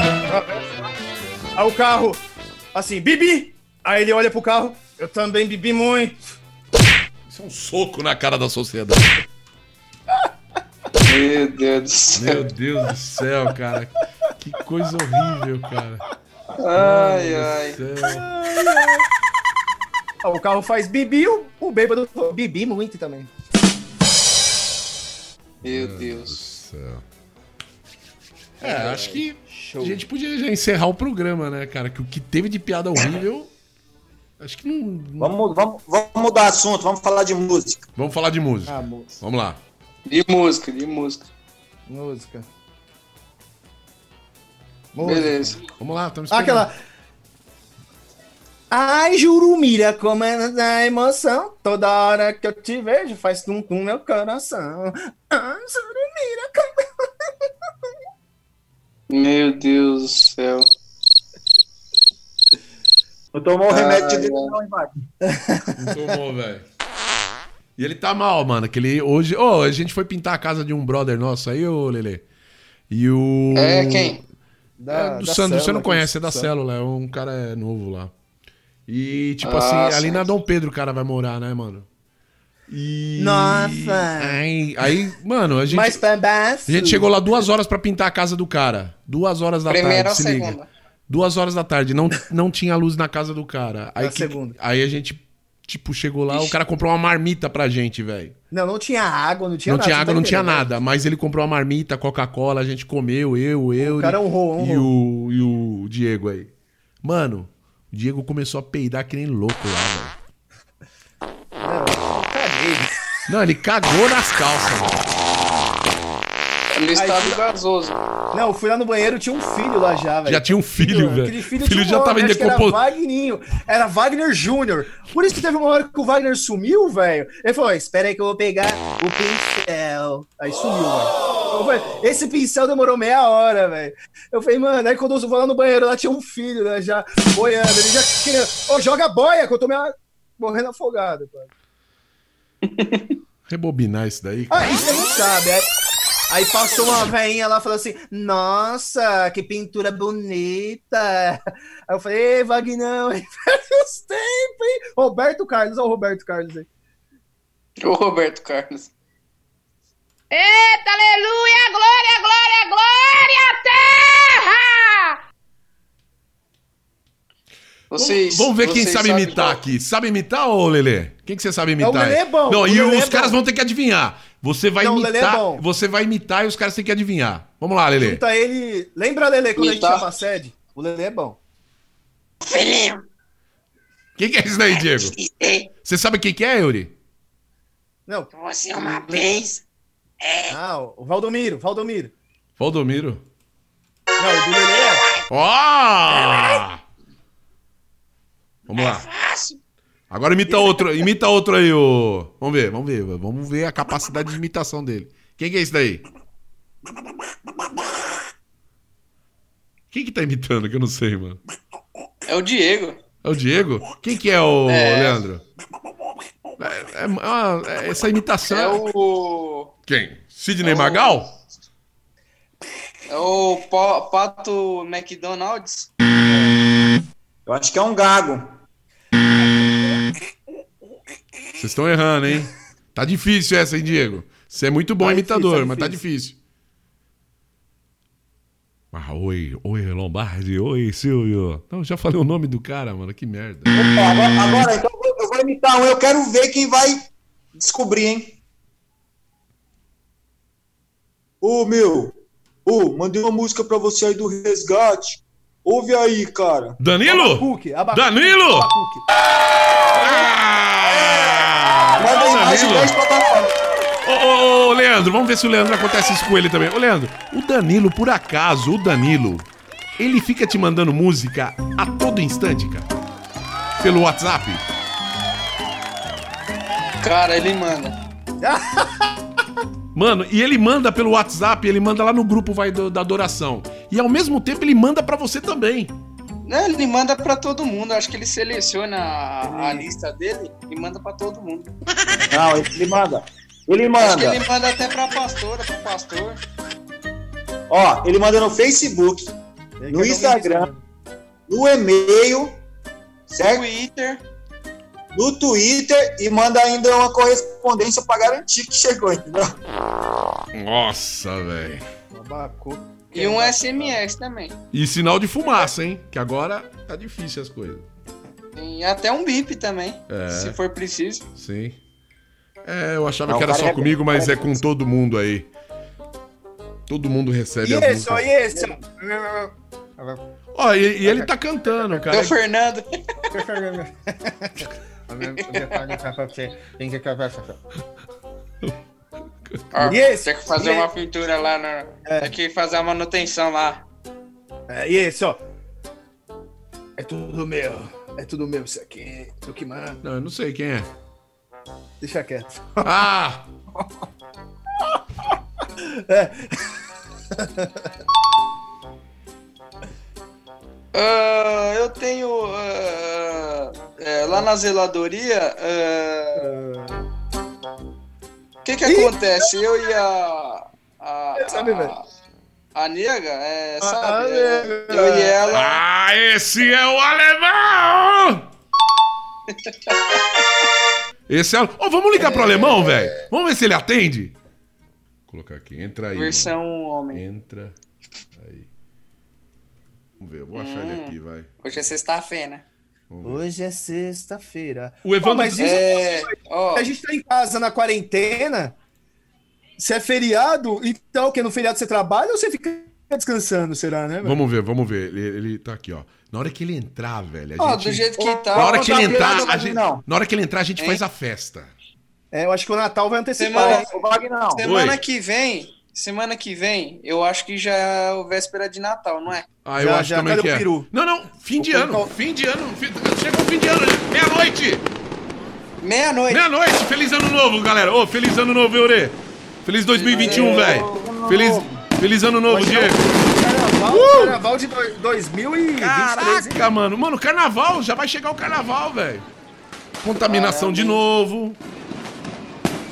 Aí o carro, assim, bibi! Aí ele olha pro carro, eu também bebi muito. Isso é um soco na cara da sociedade. Meu Deus do céu. Meu Deus do céu, cara. Que coisa horrível, cara. Ai, ai. Meu Deus do céu. Aí o carro faz bibi, o, o bêbado bebi muito também. Meu Do Deus. céu. É, acho que Show. a gente podia já encerrar o programa, né, cara? Que o que teve de piada horrível. Acho que não. Vamos, vamos, vamos mudar assunto, vamos falar de música. Vamos falar de música. Ah, moça. Vamos lá. De música, de música. Música. Música. Beleza. Vamos lá, estamos Ah, aquela. Ai, Jurumira, como é a emoção. Toda hora que eu te vejo, faz tum tum meu coração. Ai, Jurumira, como... Meu Deus do céu. Não tomou o Ai, remédio de não, hein, Marcos? Não tomou, velho. E ele tá mal, mano. Que ele hoje. Ô, a gente foi pintar a casa de um brother nosso aí, ô Lele. E o. É quem? É, do Sandro, você não conhece, é da célula, é um cara é novo lá. E, tipo Ah, assim, ali na Dom Pedro o cara vai morar, né, mano? E. Nossa. Aí, aí mano, a gente. Baixo. A gente chegou lá duas horas pra pintar a casa do cara. Duas horas da Primeira ou tarde, se liga. segunda? Duas horas da tarde, não, não tinha luz na casa do cara. Aí, Na que- segunda. aí a gente, tipo, chegou lá, o cara comprou uma marmita pra gente, velho. Não, não tinha água, não tinha Não nada. tinha você água, tá não tinha entendendo, né? nada. Mas ele comprou uma marmita, Coca-Cola, a gente comeu, eu, eu. O cara honrou, e, o, e o Diego aí. Mano, o Diego começou a peidar que nem louco lá, velho. Não, eu caguei. Não, ele cagou nas calças, mano. No estado Aí- gasoso. Não, eu fui lá no banheiro, tinha um filho lá já, velho. Já tinha um filho, velho. Aquele filho, filho tinha já um tava em nome, decomposição. Era Wagninho. Era Wagner Júnior. Por isso que teve uma hora que o Wagner sumiu, velho. Ele falou: espera aí que eu vou pegar o pincel. Aí sumiu, velho. Eu falei, Esse pincel demorou meia hora, velho. Eu falei, mano, aí quando eu vou lá no banheiro, lá tinha um filho, né? Já boiando. Ele já queria. Ô, joga boia, que eu tô meio morrendo afogado, cara. [LAUGHS] Rebobinar isso daí. cara. Ah, isso você não sabe. Aí, aí passou uma veinha lá e falou assim: Nossa, que pintura bonita. Aí eu falei: Ei, Vagnão, aí faz tempo, hein? Roberto Carlos, olha o Roberto Carlos aí. O Roberto Carlos. Eita, aleluia, glória, glória, glória, terra! Vocês, Vamos ver quem vocês sabe imitar qual- aqui. Sabe imitar, ô Lelê? Quem que você sabe imitar? o Lelê é bom, Não, o e Lelê os é caras bom. vão ter que adivinhar. Você vai Não, o Lelê é imitar, bom. você vai imitar e os caras têm que adivinhar. Vamos lá, Lelê. Junta ele. Lembra, Lele, quando a gente Imitar? chama a sede? O Lele é bom. Filhinho, Quem que é isso daí, Diego? Você sabe quem que é, Yuri? Não, que você uma vez ah, o Valdomiro, Valdomiro. Valdomiro. Não, o do Lele é. Ó! Vamos lá. fácil. Agora imita outro, imita outro aí, ô. Vamos ver, vamos ver, vamos ver a capacidade de imitação dele. Quem que é esse daí? Quem que tá imitando que eu não sei, mano? É o Diego. É o Diego? Quem que é o É. Leandro? É, é uma- é essa imitação. É o. Quem? Sidney É o- Magal? É o Pa- Pato McDonald's. Eu acho que é um gago. Vocês estão errando, hein? Tá difícil essa, hein, Diego? Você é muito bom Tá imitador, difícil, tá mas tá difícil. Ah, oi, oi, Lombardi, oi, Silvio. Não, já falei o nome do cara, mano, que merda. Opa, agora, agora, então eu vou- eu vou imitar um. Eu quero ver quem vai descobrir, hein? Ô, meu. Ô, mandei uma música pra você aí do Resgate. Ouve aí, cara. Danilo? Abacuque, Abacuque. Danilo? Abacuque. Ah! Manda aí mais Danilo. 10 plataformas. Ô, ô, ô, Leandro, vamos ver se o Leandro acontece isso com ele também. Ô, Leandro, o Danilo, por acaso, o Danilo, ele fica te mandando música a todo instante, cara? Pelo WhatsApp? Cara, ele manda. [LAUGHS] Mano, e ele manda pelo WhatsApp, ele manda lá no grupo vai do- da adoração. E ao mesmo tempo ele manda pra você também. Né, Ele manda pra todo mundo. Acho que ele seleciona a, a lista dele e manda pra todo mundo. Não, ele manda. Ele Acho que manda. ele manda até pra pastora, pro pastor. Ó, ele manda no Facebook, No Instagram. no e-mail, certo? Twitter. No Twitter e manda ainda uma correspondência pra garantir que chegou, entendeu? Nossa, velho. E um SMS também. E sinal de fumaça, hein? Que agora tá difícil as coisas. E até um bip também, É. se for preciso. Sim. É, eu achava Não, que era só é- comigo, mas é com todo mundo aí. Todo mundo recebe esse, ó, músicas. e esse, ó. E, e ele tá cantando, cara. É o Fernando. [LAUGHS] Ó, E esse? Tem que fazer E uma pintura lá na. É. Tem que fazer a manutenção lá. É, e esse, ó. É tudo meu. É tudo meu isso aqui. Eu que mando. Não, eu não sei quem é. Deixa quieto. Ah! [LAUGHS] Ah, eu tenho. ah, é, lá na zeladoria. ah, O que que acontece? Eu e a. A, a, a nega, é, A- sabe? é, eu e ela. Ah, esse é o alemão! [LAUGHS] Esse é o... Ô, vamos ligar pro alemão, velho? Vamos ver se ele atende? Vou colocar aqui, entra aí. Versão mano. homem. Entra aí. Vamos ver, eu vou achar ele aqui, vai. Hoje é sexta-feira. Hoje é sexta-feira. O Evandro... Pô, mas isso É. Ó, a gente tá em casa na quarentena. Se é feriado, então o que? No feriado você trabalha ou você fica descansando, será, né? velho? Vamos ver, vamos ver. Ele, ele tá aqui, ó. Na hora que ele entrar, velho, a ó, gente... do jeito que tá. Na hora que ele tá entrar, virando, a gente... não. Na hora que ele entrar, a gente Hein? faz a festa. É, eu acho que o Natal vai antecipar. Semana- Semana que vem, semana que vem, eu acho que já é o véspera de Natal, não é? Ah, eu Já- acho já, também que o é. peru? Não, não, fim de ano. peru- Fim de ano. fim- Chegou o fim de ano, né? meia-noite. Meia-noite. Meia-noite, feliz ano novo, galera. Ô, feliz ano novo, Eure. Feliz 2021, velho. Feliz, feliz ano novo, chegar Diego. Carnaval, carnaval de doi- 2023, hein? Caraca, mano. Mano, carnaval, já vai chegar o carnaval, velho. Contaminação de novo.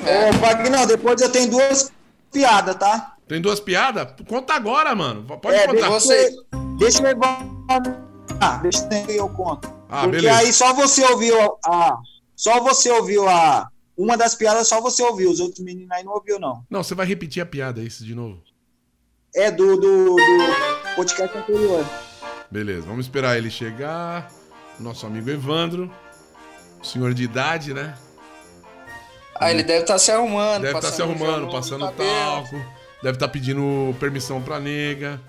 Ô, Vagnão, depois eu tenho duas piadas, tá? Tem duas piadas? Conta agora, mano. Pode É, contar. você- Deixa eu ah, deixa eu eu conto. Ah, Porque beleza. aí só você ouviu a. Só você ouviu a. Uma das piadas só você ouviu, os outros meninos aí não ouviu, não. Não, você vai repetir a piada, isso de novo. É do, do, do podcast anterior. Beleza, vamos esperar ele chegar. Nosso amigo Evandro. Senhor de idade, né? Ah, ele deve estar se arrumando. Deve estar se passando arrumando, passando talco. Deve estar pedindo permissão pra nega.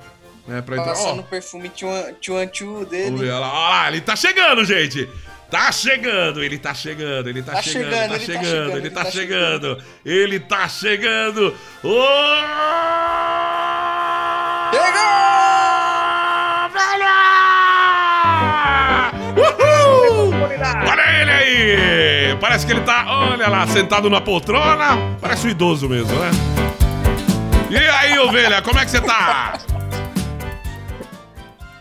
Né, pra entrar. Passando o perfume tchuan tchuan tchu vamos dele. olha lá, lá, ele tá chegando, gente! Tá chegando, ele tá chegando, ele tá, Tá chegando, chegando, tá ele tá chegando, chegando, ele ele tá tá chegando, ele tá chegando! Ô! Chegou, Parece que ele tá, olha lá, sentado na poltrona. Parece um idoso mesmo, né? E aí, ovelha, como é que você tá?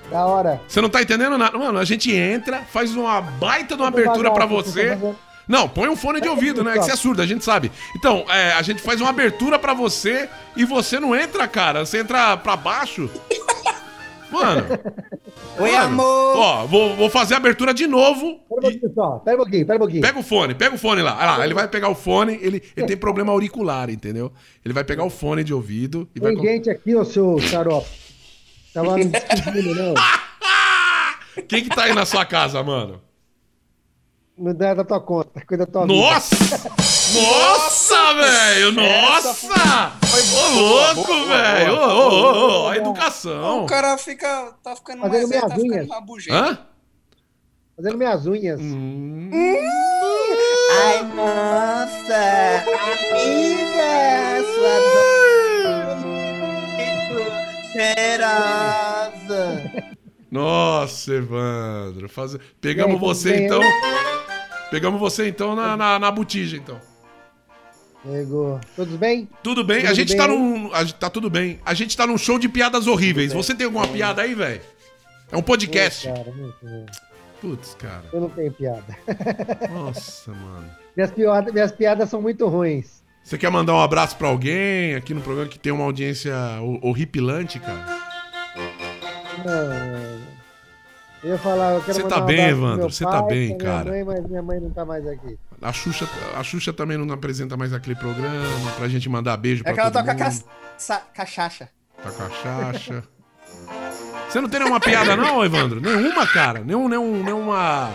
Da hora. Você não tá entendendo nada. Mano, a gente entra, faz uma baita de uma abertura pra você. Não, põe um fone de ouvido, né? Que você é surdo, a gente sabe. Então, é, a gente faz uma abertura pra você e você não entra, cara. Você entra pra baixo. Mano. Oi, mano, amor! Ó, vou, vou fazer a abertura de novo. Pera um pouquinho só, pera um pouquinho, pera um pouquinho. Pega o fone, pega o fone lá. Olha lá, ele vai pegar o fone, ele, ele tem problema auricular, entendeu? Ele vai pegar o fone de ouvido e vai. Tem gente aqui, ô seu xarope. Tava me despedindo, não. Quem que tá aí na sua casa, mano? Não dá da tua conta, cuida da tua vida. Nossa! Nossa, velho! Nossa! Ô, louco, velho! Ô, ô, ô, ô, a educação! O cara fica. tá ficando Fazendo mais velho, tá minhas ficando rabugento. Hã? Fazendo minhas unhas. Hum. Ai, nossa! Amiga! Sua cheirosa! Nossa, Evandro. Faz... Pegamos aí, você bem, então. né? Pegamos você então na, na, na botija, então. Pegou. Todos bem? Tudo bem? a Tudo gente bem tá num. a tá tudo bem. A gente tá num show de piadas horríveis. Você tem alguma piada aí, velho? É um podcast. Cara. Putz, cara. Eu não tenho piada. [LAUGHS] Nossa, mano. Minhas piadas, minhas piadas são muito ruins. Você quer mandar um abraço pra alguém aqui no programa que tem uma audiência ho- horripilante, cara? Não. Eu ia falar, eu quero Você tá bem, Evandro, você tá bem, pra minha cara. Mãe, mas minha mãe não tá mais aqui. A Xuxa, a Xuxa também não apresenta mais aquele programa pra gente mandar beijo pra É que ela todo toca mundo. caça- cachaça. Tá com a Xaxa. Você não tem nenhuma piada não, Evandro? Nenhuma, cara? Nenhum, nenhum, nenhuma...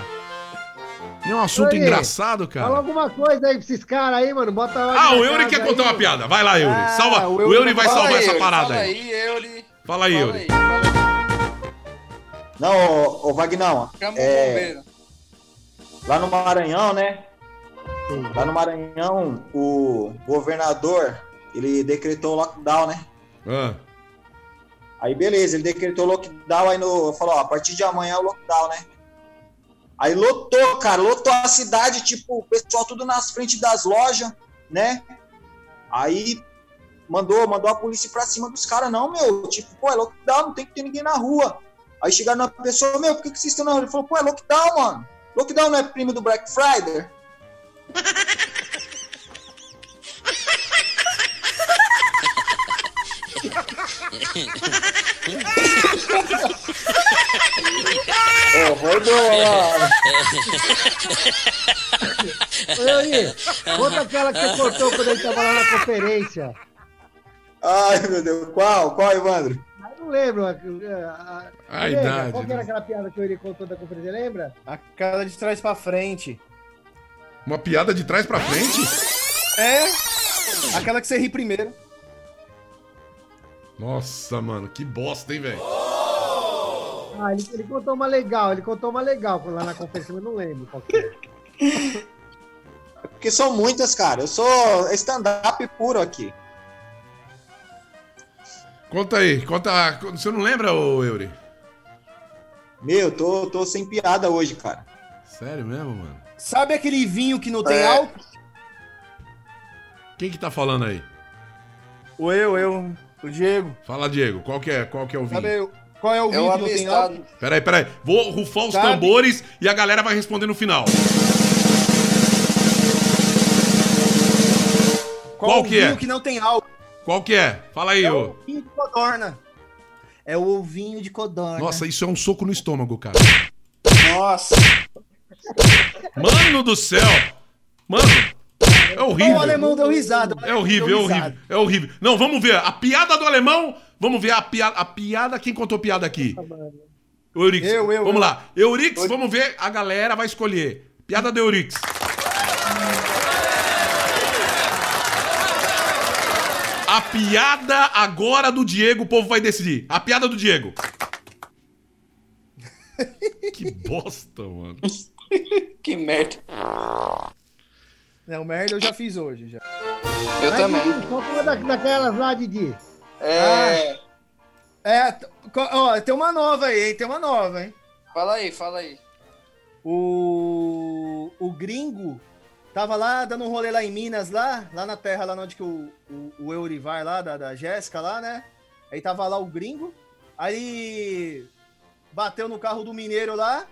Nenhum assunto Oi, engraçado, Fala cara? alguma coisa aí pra esses caras aí, mano. Bota a Ah, o Eury quer aí. contar uma piada. Vai lá, Eury. Ah, Salva. o O Eury Eury não vai fala salvar essa Eury, parada fala aí. aí, Eury. Fala aí, Fala Eury. aí, fala aí. Não, ô, ô Vagnão, Chama É. o bombeiro. lá no Maranhão, né? Sim. Lá no Maranhão, o governador, ele decretou lockdown, né? Ah, Aí beleza, ele decretou lockdown, aí no, falou, ó, a partir de amanhã é o lockdown, né? Aí lotou, cara, lotou a cidade, tipo, o pessoal tudo nas frentes das lojas, né? Aí mandou, mandou a polícia pra cima dos caras, não, meu, tipo, pô, é lockdown, não tem que ter ninguém na rua. Aí chegaram na pessoa, meu, por que, que vocês estão na rua? Ele falou, pô, é lockdown, mano. Lockdown não é primo do Black Friday? Ô. Ô, Eury, conta aquela que você contou quando ele tava lá na conferência. Ai, meu Deus, qual? Qual, Evandro? Eu não lembro. A, a, A lembra? idade, Qual que era né? aquela piada que o Eury contou da conferência, lembra? A cara de trás pra frente. uma piada de trás pra frente? É. Aquela que você ri primeiro. Nossa, mano, que bosta, hein, velho? Ah, ele, ele contou uma legal, ele contou uma legal lá na conferência, mas não lembro qual que é. [LAUGHS] Porque são muitas, cara. Eu sou stand-up puro aqui. Conta aí, conta. Você não lembra, ô Eury? Meu, tô, tô sem piada hoje, cara. Sério mesmo, mano? Sabe aquele vinho que não tem É. álcool? Quem que tá falando aí? O eu, eu, o Diego. Fala, Diego, qual que é, qual que é o vinho? Sabe o- qual é o É vinho o que não tem álcool? Peraí, peraí. Vou rufar os Sabe? tambores e a galera vai responder no final. Qual o que é? vinho que não tem álcool? Qual que é? Fala aí, É ô. o vinho de codorna. É o ovinho de codorna. Nossa, isso é um soco no estômago, cara. Nossa. Mano do céu! Mano, é o horrível. alemão deu risada. É horrível, é horrível, risada. é horrível. Não, vamos ver. A piada do alemão. Vamos ver a piada. A piada. Quem contou piada aqui? O Eurix. Eu, eu, vamos eu. lá. Eurix, vamos ver. A galera vai escolher. Piada do Eurix. A piada agora do Diego, o povo vai decidir. A piada do Diego. que bosta, mano. Que merda. Não, merda eu já fiz hoje. Já. Eu Vai, também. Qual foi da, daquelas lá, Didi? É. É, t- co- ó, tem uma nova aí, hein? Tem uma nova, hein? Fala aí, fala aí. O, o gringo tava lá dando um rolê lá em Minas, lá, lá na terra, lá onde que o, o, o Eury vai lá, da, da Jéssica lá, né? Aí tava lá o gringo, aí bateu no carro do mineiro lá,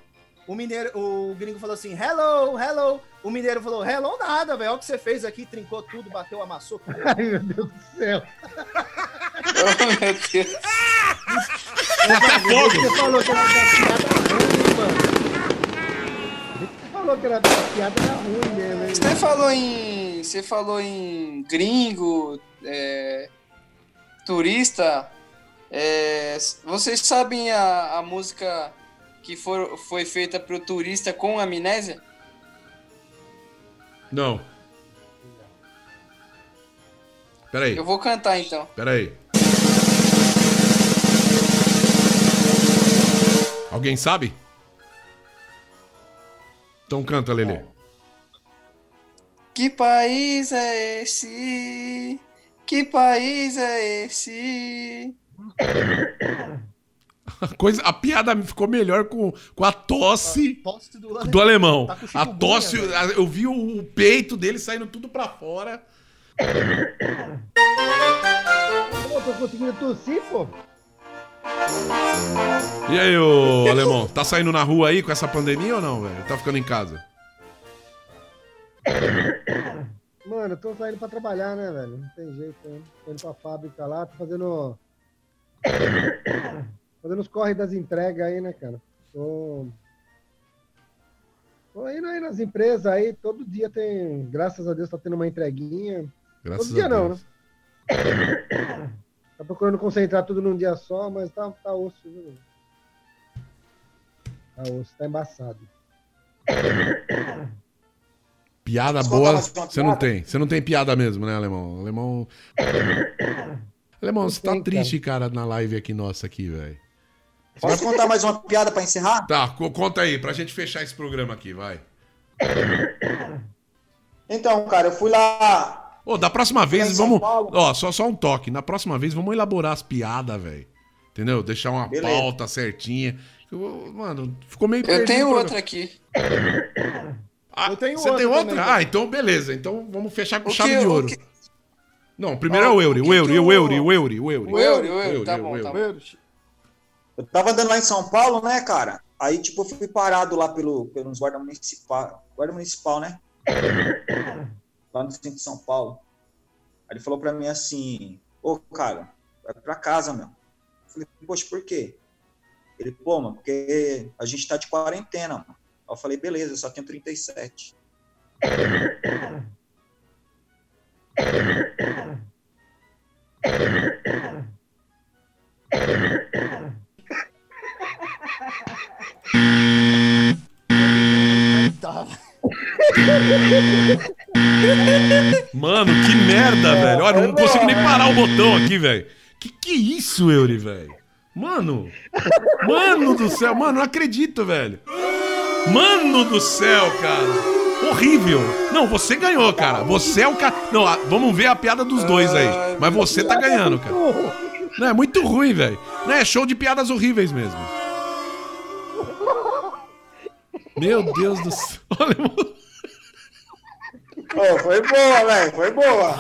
o mineiro, o gringo falou assim, hello, hello, o mineiro falou, hello nada, velho, olha o que você fez aqui, trincou tudo, bateu, amassou tudo. [LAUGHS] Ai, meu Deus do céu. Oh, meu Deus. Você falou que era da piada ruim, mano. Você falou que era da piada era ruim mesmo, hein? Você falou em. Você falou em gringo, é, turista. é, vocês sabem a, a música que for, foi feita pro turista com amnésia? Não. Peraí, Eu vou cantar então. peraí. Alguém sabe? Então canta, Lelê. Que país é esse? Que país é esse? A, [COUGHS] coisa, a piada ficou melhor com, com a tosse Tosse do, do alemão. Tá A tosse, a- eu vi o, peito dele saindo tudo pra fora. [COUGHS] Pô, tô conseguindo tossir, pô. E aí, ô alemão, tá saindo na rua aí com essa pandemia ou não, velho? Tá ficando em casa? Mano, eu tô saindo pra trabalhar, né, velho? Não tem jeito, né? Tô indo pra fábrica lá, tô fazendo. fazendo os corre das entregas aí, né, cara? Tô. Tô indo aí nas empresas aí, todo dia tem. Graças a Deus tá tendo uma entreguinha. Graças Todo dia a não, né? Tá procurando concentrar tudo num dia só, mas tá, tá osso, viu? Tá osso, tá embaçado. Piada boa, você não tem. Você não tem piada mesmo, né, alemão? Alemão. Alemão, você tá triste, cara, na live aqui nossa aqui, velho. Posso contar mais uma piada pra encerrar? Tá, co- conta aí, pra gente fechar esse programa aqui, vai. Então, cara, eu fui lá. Ô, da próxima vez, vamos. Ó, só, só um toque. Na próxima vez, vamos elaborar as piadas, velho. Entendeu? Deixar uma Beleza. pauta certinha. Eu- Mano, ficou meio Eu tenho programa. outra aqui. [COUGHS] Ah, Eu tenho Você outra tem outra? também. Ah, então beleza. Então vamos fechar com O chave que- de ouro. que- Não, primeiro Ah, é o Euri, o Euri, o Euri, o Euri, o Euri. O Euri, o Euri, tá bom, tá bom. Eu tava andando lá em São Paulo, né, cara? Aí, tipo, eu fui parado lá pelo, pelos guarda municipal, guarda municipal, né? [COUGHS] Lá no centro de São Paulo. Aí ele falou pra mim assim, ô, cara, vai pra casa, meu. Eu falei, poxa, por quê? Ele, pô, mano, porque a gente tá de quarentena, mano. Aí eu falei, beleza, eu só tenho 37. Tá. Mano, que merda, velho. Olha, eu não consigo nem parar o botão aqui, velho. Que que isso, Euri, velho? Mano. Mano do céu. Mano, não acredito, velho. Mano do céu, cara. horrível. Não, você ganhou, cara. Você é o cara. Não, vamos ver a piada dos dois aí. Mas você tá ganhando, cara. Não, é muito ruim, velho. Não, é show de piadas horríveis mesmo. [LAUGHS] Meu Deus do céu. Olha, Ô, foi boa, velho. Foi boa.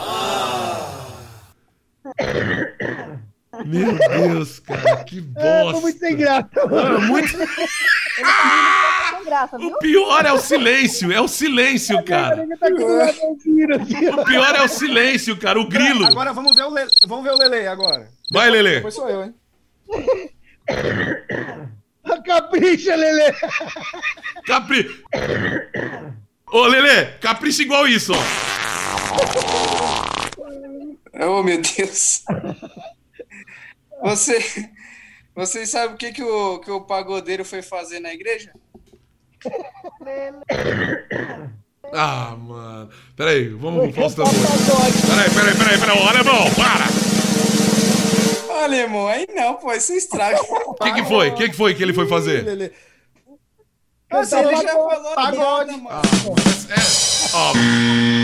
Meu Deus, cara, que É, bosta. foi muito sem graça, mano. Mano, muito... Sem graça, viu? O pior é o silêncio, é o silêncio, cara. Tá com o assim, pior é o silêncio, cara, o grilo. Agora vamos ver o Lele, vamos ver o Lele agora. Vai, Lelê. Depois sou eu, hein? [COUGHS] Capricha, Lelê. Capri... [COUGHS] Ô, Lelê, capricha igual isso, ó. Oh, meu Deus. Você, vocês sabem o que, que, o, que o pagodeiro foi fazer na igreja? Ah, mano. Peraí, vamos, Faustão. Peraí, peraí, peraí, peraí. Olha, irmão, para. Olha, irmão, aí não, pô, isso estraga. O que que foi? O que que foi que ele foi fazer? Lele. Você Cantar já falou pagode. mano. É, é- ó,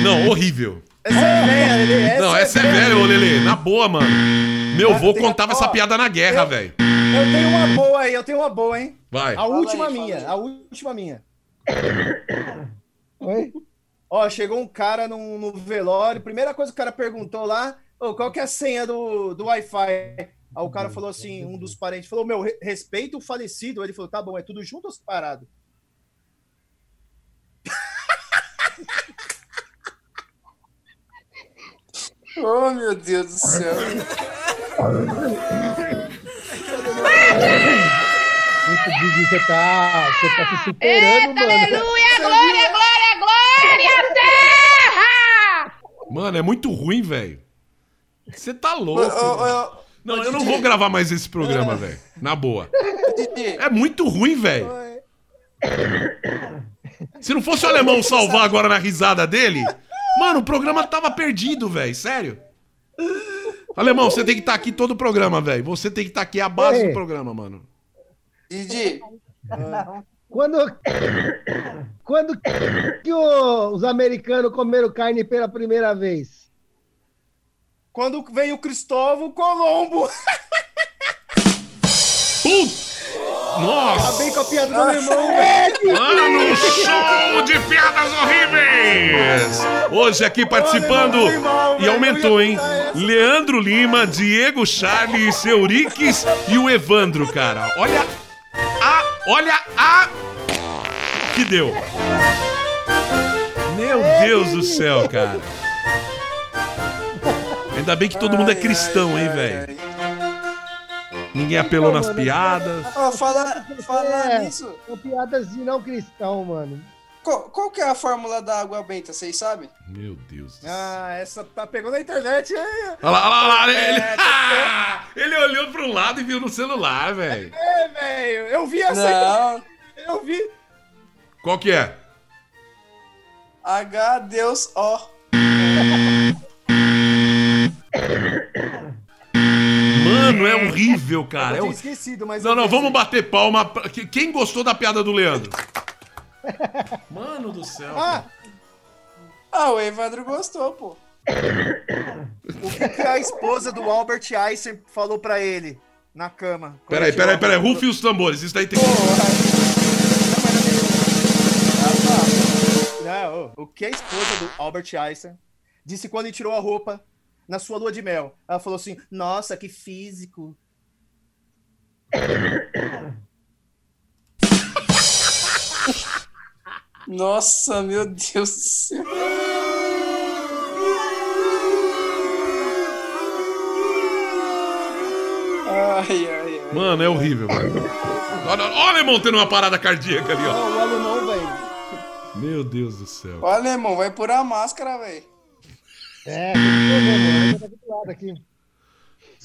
não, horrível. Essa é velha. Essa Não, é essa é velha. velha, ô Lelê. Na boa, mano. Meu avô contava essa piada na guerra, velho. Eu tenho uma boa aí, eu tenho uma boa, hein? Vai. A última aí, minha, a última minha. [COUGHS] Oi? Ó, chegou um cara no, no velório, primeira coisa que o cara perguntou lá, ô, qual que é a senha do, do Wi-Fi? Aí o cara falou assim, um dos parentes falou, meu, re- respeita o falecido. Ele falou, tá bom, é tudo junto ou separado? Oh, meu Deus do céu. Você tá, você tá se superando, Eita, mano. aleluia, glória, glória, glória, terra! Mano, é muito ruim, velho. Você tá louco. velho. ô, Não, eu não vou gravar mais esse programa, velho. Na boa. É muito ruim, velho. Se não fosse o alemão salvar agora na risada dele, mano, o programa tava perdido, velho. Sério. Alemão, você tem que estar aqui todo o programa, velho. Você tem que estar aqui é a base Ei. do programa, mano. Didi, Quando, quando que os americanos comeram carne pela primeira vez? Quando veio o Cristóvão Colombo. Putz! Nossa! Acabei com a piada do alemão, velho. Mano, show de piadas horríveis! Hoje aqui participando e aumentou, hein? Leandro Lima, Diego Charles, Euriques e o Evandro, cara. Olha a. Olha a. Que deu. Meu Deus do céu, cara. Ainda bem que todo mundo é cristão, hein, velho? Ninguém apelou nas piadas. Ó, falar, falar É. nisso, São piadas de não cristão, mano. qual, qual que é a fórmula da água benta, vocês sabem? Meu Deus do céu. Ah, essa tá pegando na internet, hein? Olha lá, olha lá, olha lá. Ele, É, [LAUGHS] ele olhou pro lado e viu no celular, velho. É, velho, eu vi essa Não, Eu vi. Qual que é? H, Deus, ó. Mano, é horrível, cara. Eu É tinha esquecido, mas... Não, não, pensei. vamos bater palma. Quem gostou da piada do Leandro? [LAUGHS] Mano do céu. Ah, Ah, o Evandro gostou, pô. o que, que a esposa do Albert Einstein falou pra ele na cama? Peraí, peraí, peraí. Rufe os tambores. Isso daí tem. Não, o que a esposa do Albert Einstein disse quando ele tirou a roupa na sua lua de mel? Ela falou assim: Nossa, que físico. Nossa, meu Deus do céu. Ai, ai, ai. Mano, é horrível, velho. Olha, olha, irmão, tendo uma parada cardíaca ali, ó. Não, o alemão, velho. Meu Deus do céu. Olha, irmão, vai por a máscara, velho. É, tô do lado aqui.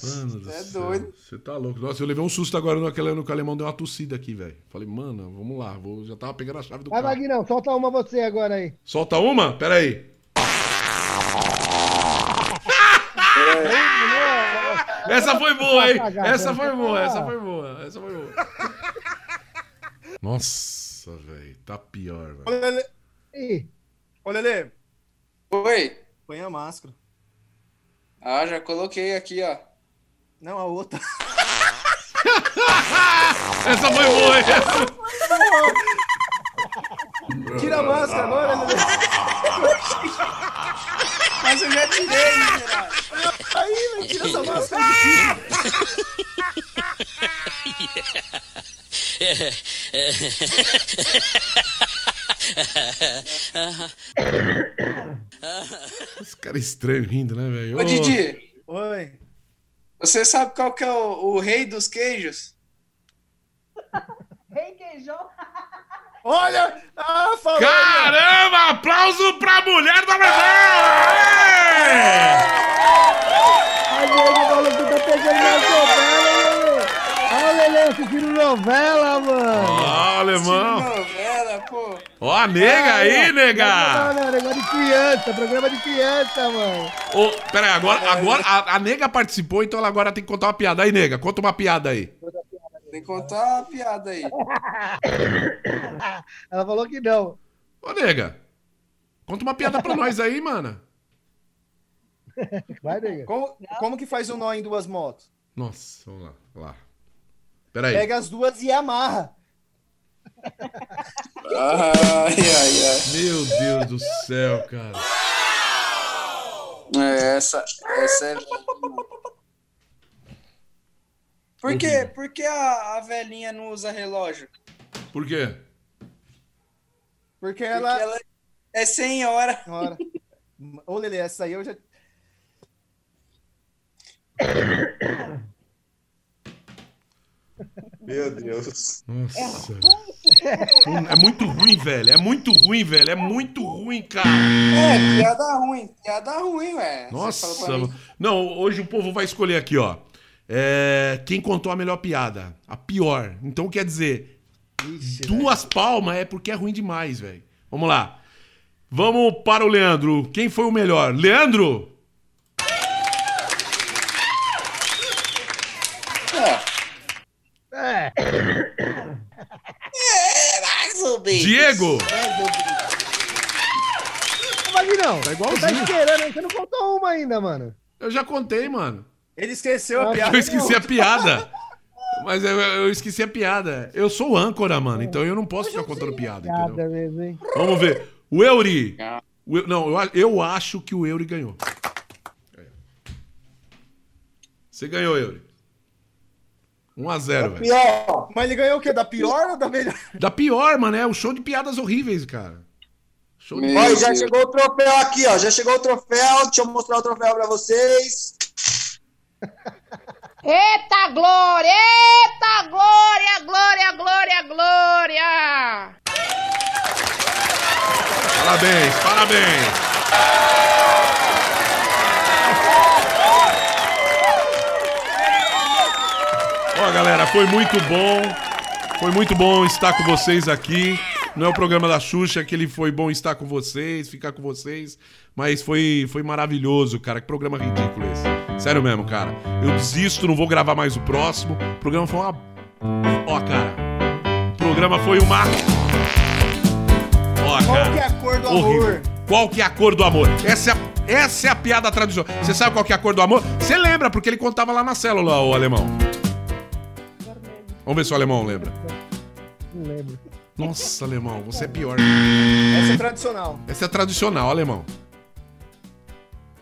Mano do É céu. doido. Você tá louco. Nossa, eu levei um susto agora no, aquele, no que o alemão deu uma tossida aqui, velho. Falei, mano, vamos lá. Vou, já tava pegando a chave do Vai, carro. Maguinão, solta uma você agora aí. Solta uma? Pera aí. [LAUGHS] Essa foi boa, hein? Essa foi boa, essa foi boa, essa foi boa. Nossa, velho, tá pior, velho. Olha, Ih, Ô, Lelê, Oi. Põe a máscara. Ah, já coloquei aqui, ó. Não, a outra. [LAUGHS] Essa foi boa? Tira a máscara agora, Lelê. Mas eu já tirei, miserável. Aí, velho, tira essa máscara. Esse cara [LAUGHS] estranho rindo, né, velho? Ô, Didi, Oi. você sabe qual que é o, o rei dos queijos? [LAUGHS] Rei queijão. Olha! Ah, falou! Caramba! Aplauso pra mulher da novela! Ai, Diego, o maluco pegando minha novela, Lelê. Ah, assistindo novela, mano. Ó, alemão. Ó, a nega aí, Não, nega. não, negócio de criança, programa de criança, mano. Ô, pera aí, agora, agora a, a nega participou, então ela agora tem que contar uma piada. Aí, nega, conta uma piada aí. Tem que contar uma piada aí. [LAUGHS] Ela falou que não. Ô, nega, conta uma piada pra nós aí, mano. Vai, nega. Como, como que faz um nó em duas motos? Nossa, vamos lá, vamos lá. Pera aí. Pega as duas e amarra. Ai, ai, ai. Meu Deus do céu, cara. É, essa, essa é. Por que, por que a, a velhinha não usa relógio? Por quê? Porque Porque ela. ela é senhora. Ora. Ô, Lelê, essa aí eu já. [COUGHS] Meu Deus. Nossa. É muito ruim, velho. É muito ruim, velho. É muito ruim, cara. É, piada ruim. Piada ruim, ué. Você Nossa. Não, hoje o povo vai escolher aqui, ó. É, quem contou a melhor piada? A pior. Então quer dizer, Ixi, duas palmas é porque é ruim demais, velho. Vamos lá. Vamos para o Leandro. Quem foi o melhor? Leandro? É. Diego? Mas não. Tá Você tá igualzinho. esperando aí, você não contou uma ainda, mano. Eu já contei, mano. Ele esqueceu a piada. Eu esqueci a piada. Mas eu, eu esqueci a piada. Eu sou âncora, mano. Então eu não posso ficar contando piada, entendeu? Nada mesmo, hein? Vamos ver. O Euri. O Eu- não, eu, eu acho que o Euri ganhou. Você ganhou, Euri. 1x0, velho. Pior. Mas ele ganhou o quê? Da pior ou da melhor? Da pior, mano. É o show de piadas horríveis, cara. Show de Olha, já chegou o troféu aqui, ó. Já chegou o troféu. Deixa eu mostrar o troféu pra vocês. [LAUGHS] Eita glória! Eita glória! Glória, glória, glória! Parabéns, parabéns. Ó, galera, foi muito bom. Foi muito bom estar com vocês aqui. Não é o programa da Xuxa que ele foi bom estar com vocês, ficar com vocês, mas foi foi maravilhoso, cara. Que programa ridículo esse. Sério mesmo, cara. Eu desisto, não vou gravar mais o próximo. O programa foi uma Ó, cara. O programa foi uma Ó, Qual cara. que é a cor do Horrível. amor? Qual que é a cor do amor? Essa é a, essa é a piada tradicional. Você sabe qual que é a cor do amor? Você lembra, porque ele contava lá na célula, o alemão. Vamos ver se o alemão lembra. Não lembro. Nossa, alemão, você é pior. Essa é tradicional. Essa é tradicional, alemão.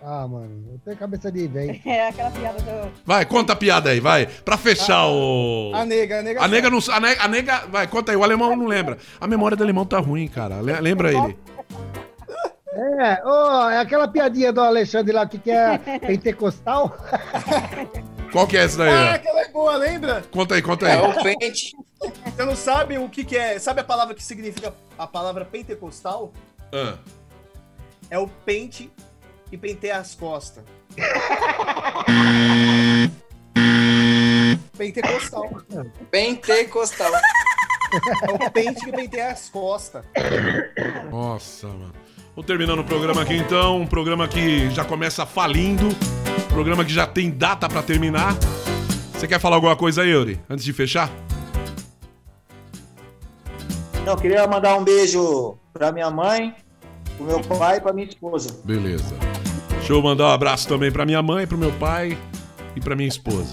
Ah, mano, eu tenho cabeça de velho. [LAUGHS] É aquela piada do. Vai, conta a piada aí, vai. Pra fechar o. A nega, a nega. A nega não. A nega, a nega. Vai, conta aí. O alemão não lembra. A memória do alemão tá ruim, cara. Le- Lembra ele. É, ô, é aquela piadinha do Alexandre lá que que é [LAUGHS] pentecostal. [LAUGHS] Qual que é essa daí? Ah, aquela é boa, lembra? Conta aí, conta É aí. o pente. [LAUGHS] Você não sabe o que que é. Sabe a palavra que significa a palavra pentecostal? Ah. É o pente e penteia as costas. [LAUGHS] Pentecostal. Pentecostal. É o pente que penteia as costas. Nossa, mano. Vou terminando o programa aqui então. Um programa que já começa falindo. Programa que já tem data pra terminar. Você quer falar alguma coisa aí, Yuri? Antes de fechar? Não, queria mandar um beijo pra minha mãe, pro meu pai e pra minha esposa. Beleza. Deixa eu mandar um abraço também pra minha mãe, pro meu pai e pra minha esposa.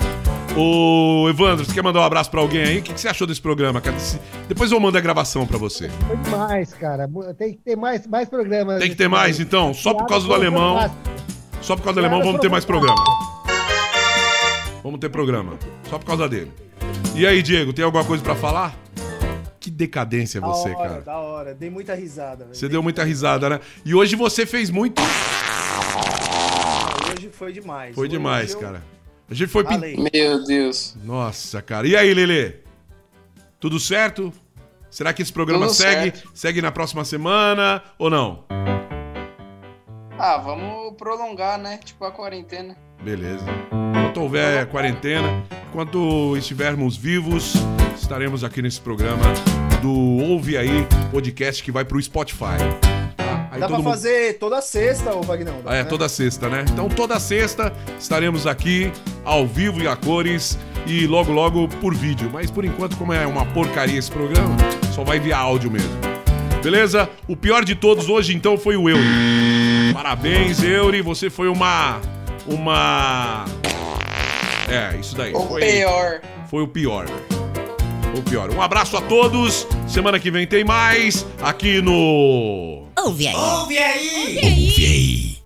Ô, Evandro, você quer mandar um abraço pra alguém aí? O que, que você achou desse programa, cara? Depois eu mando a gravação pra você. Foi demais, cara. Tem que ter mais, mais programas. Tem que ter mais, então? Só por causa do alemão. Só por causa do alemão, vamos ter mais programa. Vamos ter programa. Só por causa dele. E aí, Diego, tem alguma coisa pra falar? Que decadência Da você, hora, cara. da hora. Dei muita risada, velho. Você deu muita risada, né? E hoje você fez muito. Hoje foi demais. Foi Hoje demais, eu cara. A gente foi pin... Meu Deus. Nossa, cara. E aí, Lelê? Tudo certo? Será que esse programa Tudo segue, certo. segue na próxima semana ou não? Ah, vamos prolongar, né? Tipo a quarentena. Beleza. Enquanto houver quarentena, enquanto estivermos vivos, estaremos aqui nesse programa do Ouve Aí, podcast que vai pro Spotify. Tá? Aí Dá pra mundo- fazer toda sexta, ô Vagnão? Ah, É, toda sexta, né? Então toda sexta estaremos aqui, ao vivo e a cores, e logo logo por vídeo. Mas por enquanto, como é uma porcaria esse programa, só vai via áudio mesmo. Beleza? O pior de todos hoje, então, foi o Euri. Parabéns, Euri. Você foi uma. Uma. É, isso daí. O Foi, pior. foi o pior. O pior. Um abraço a todos. Semana que vem tem mais aqui no. Ouve aí. Ouve aí!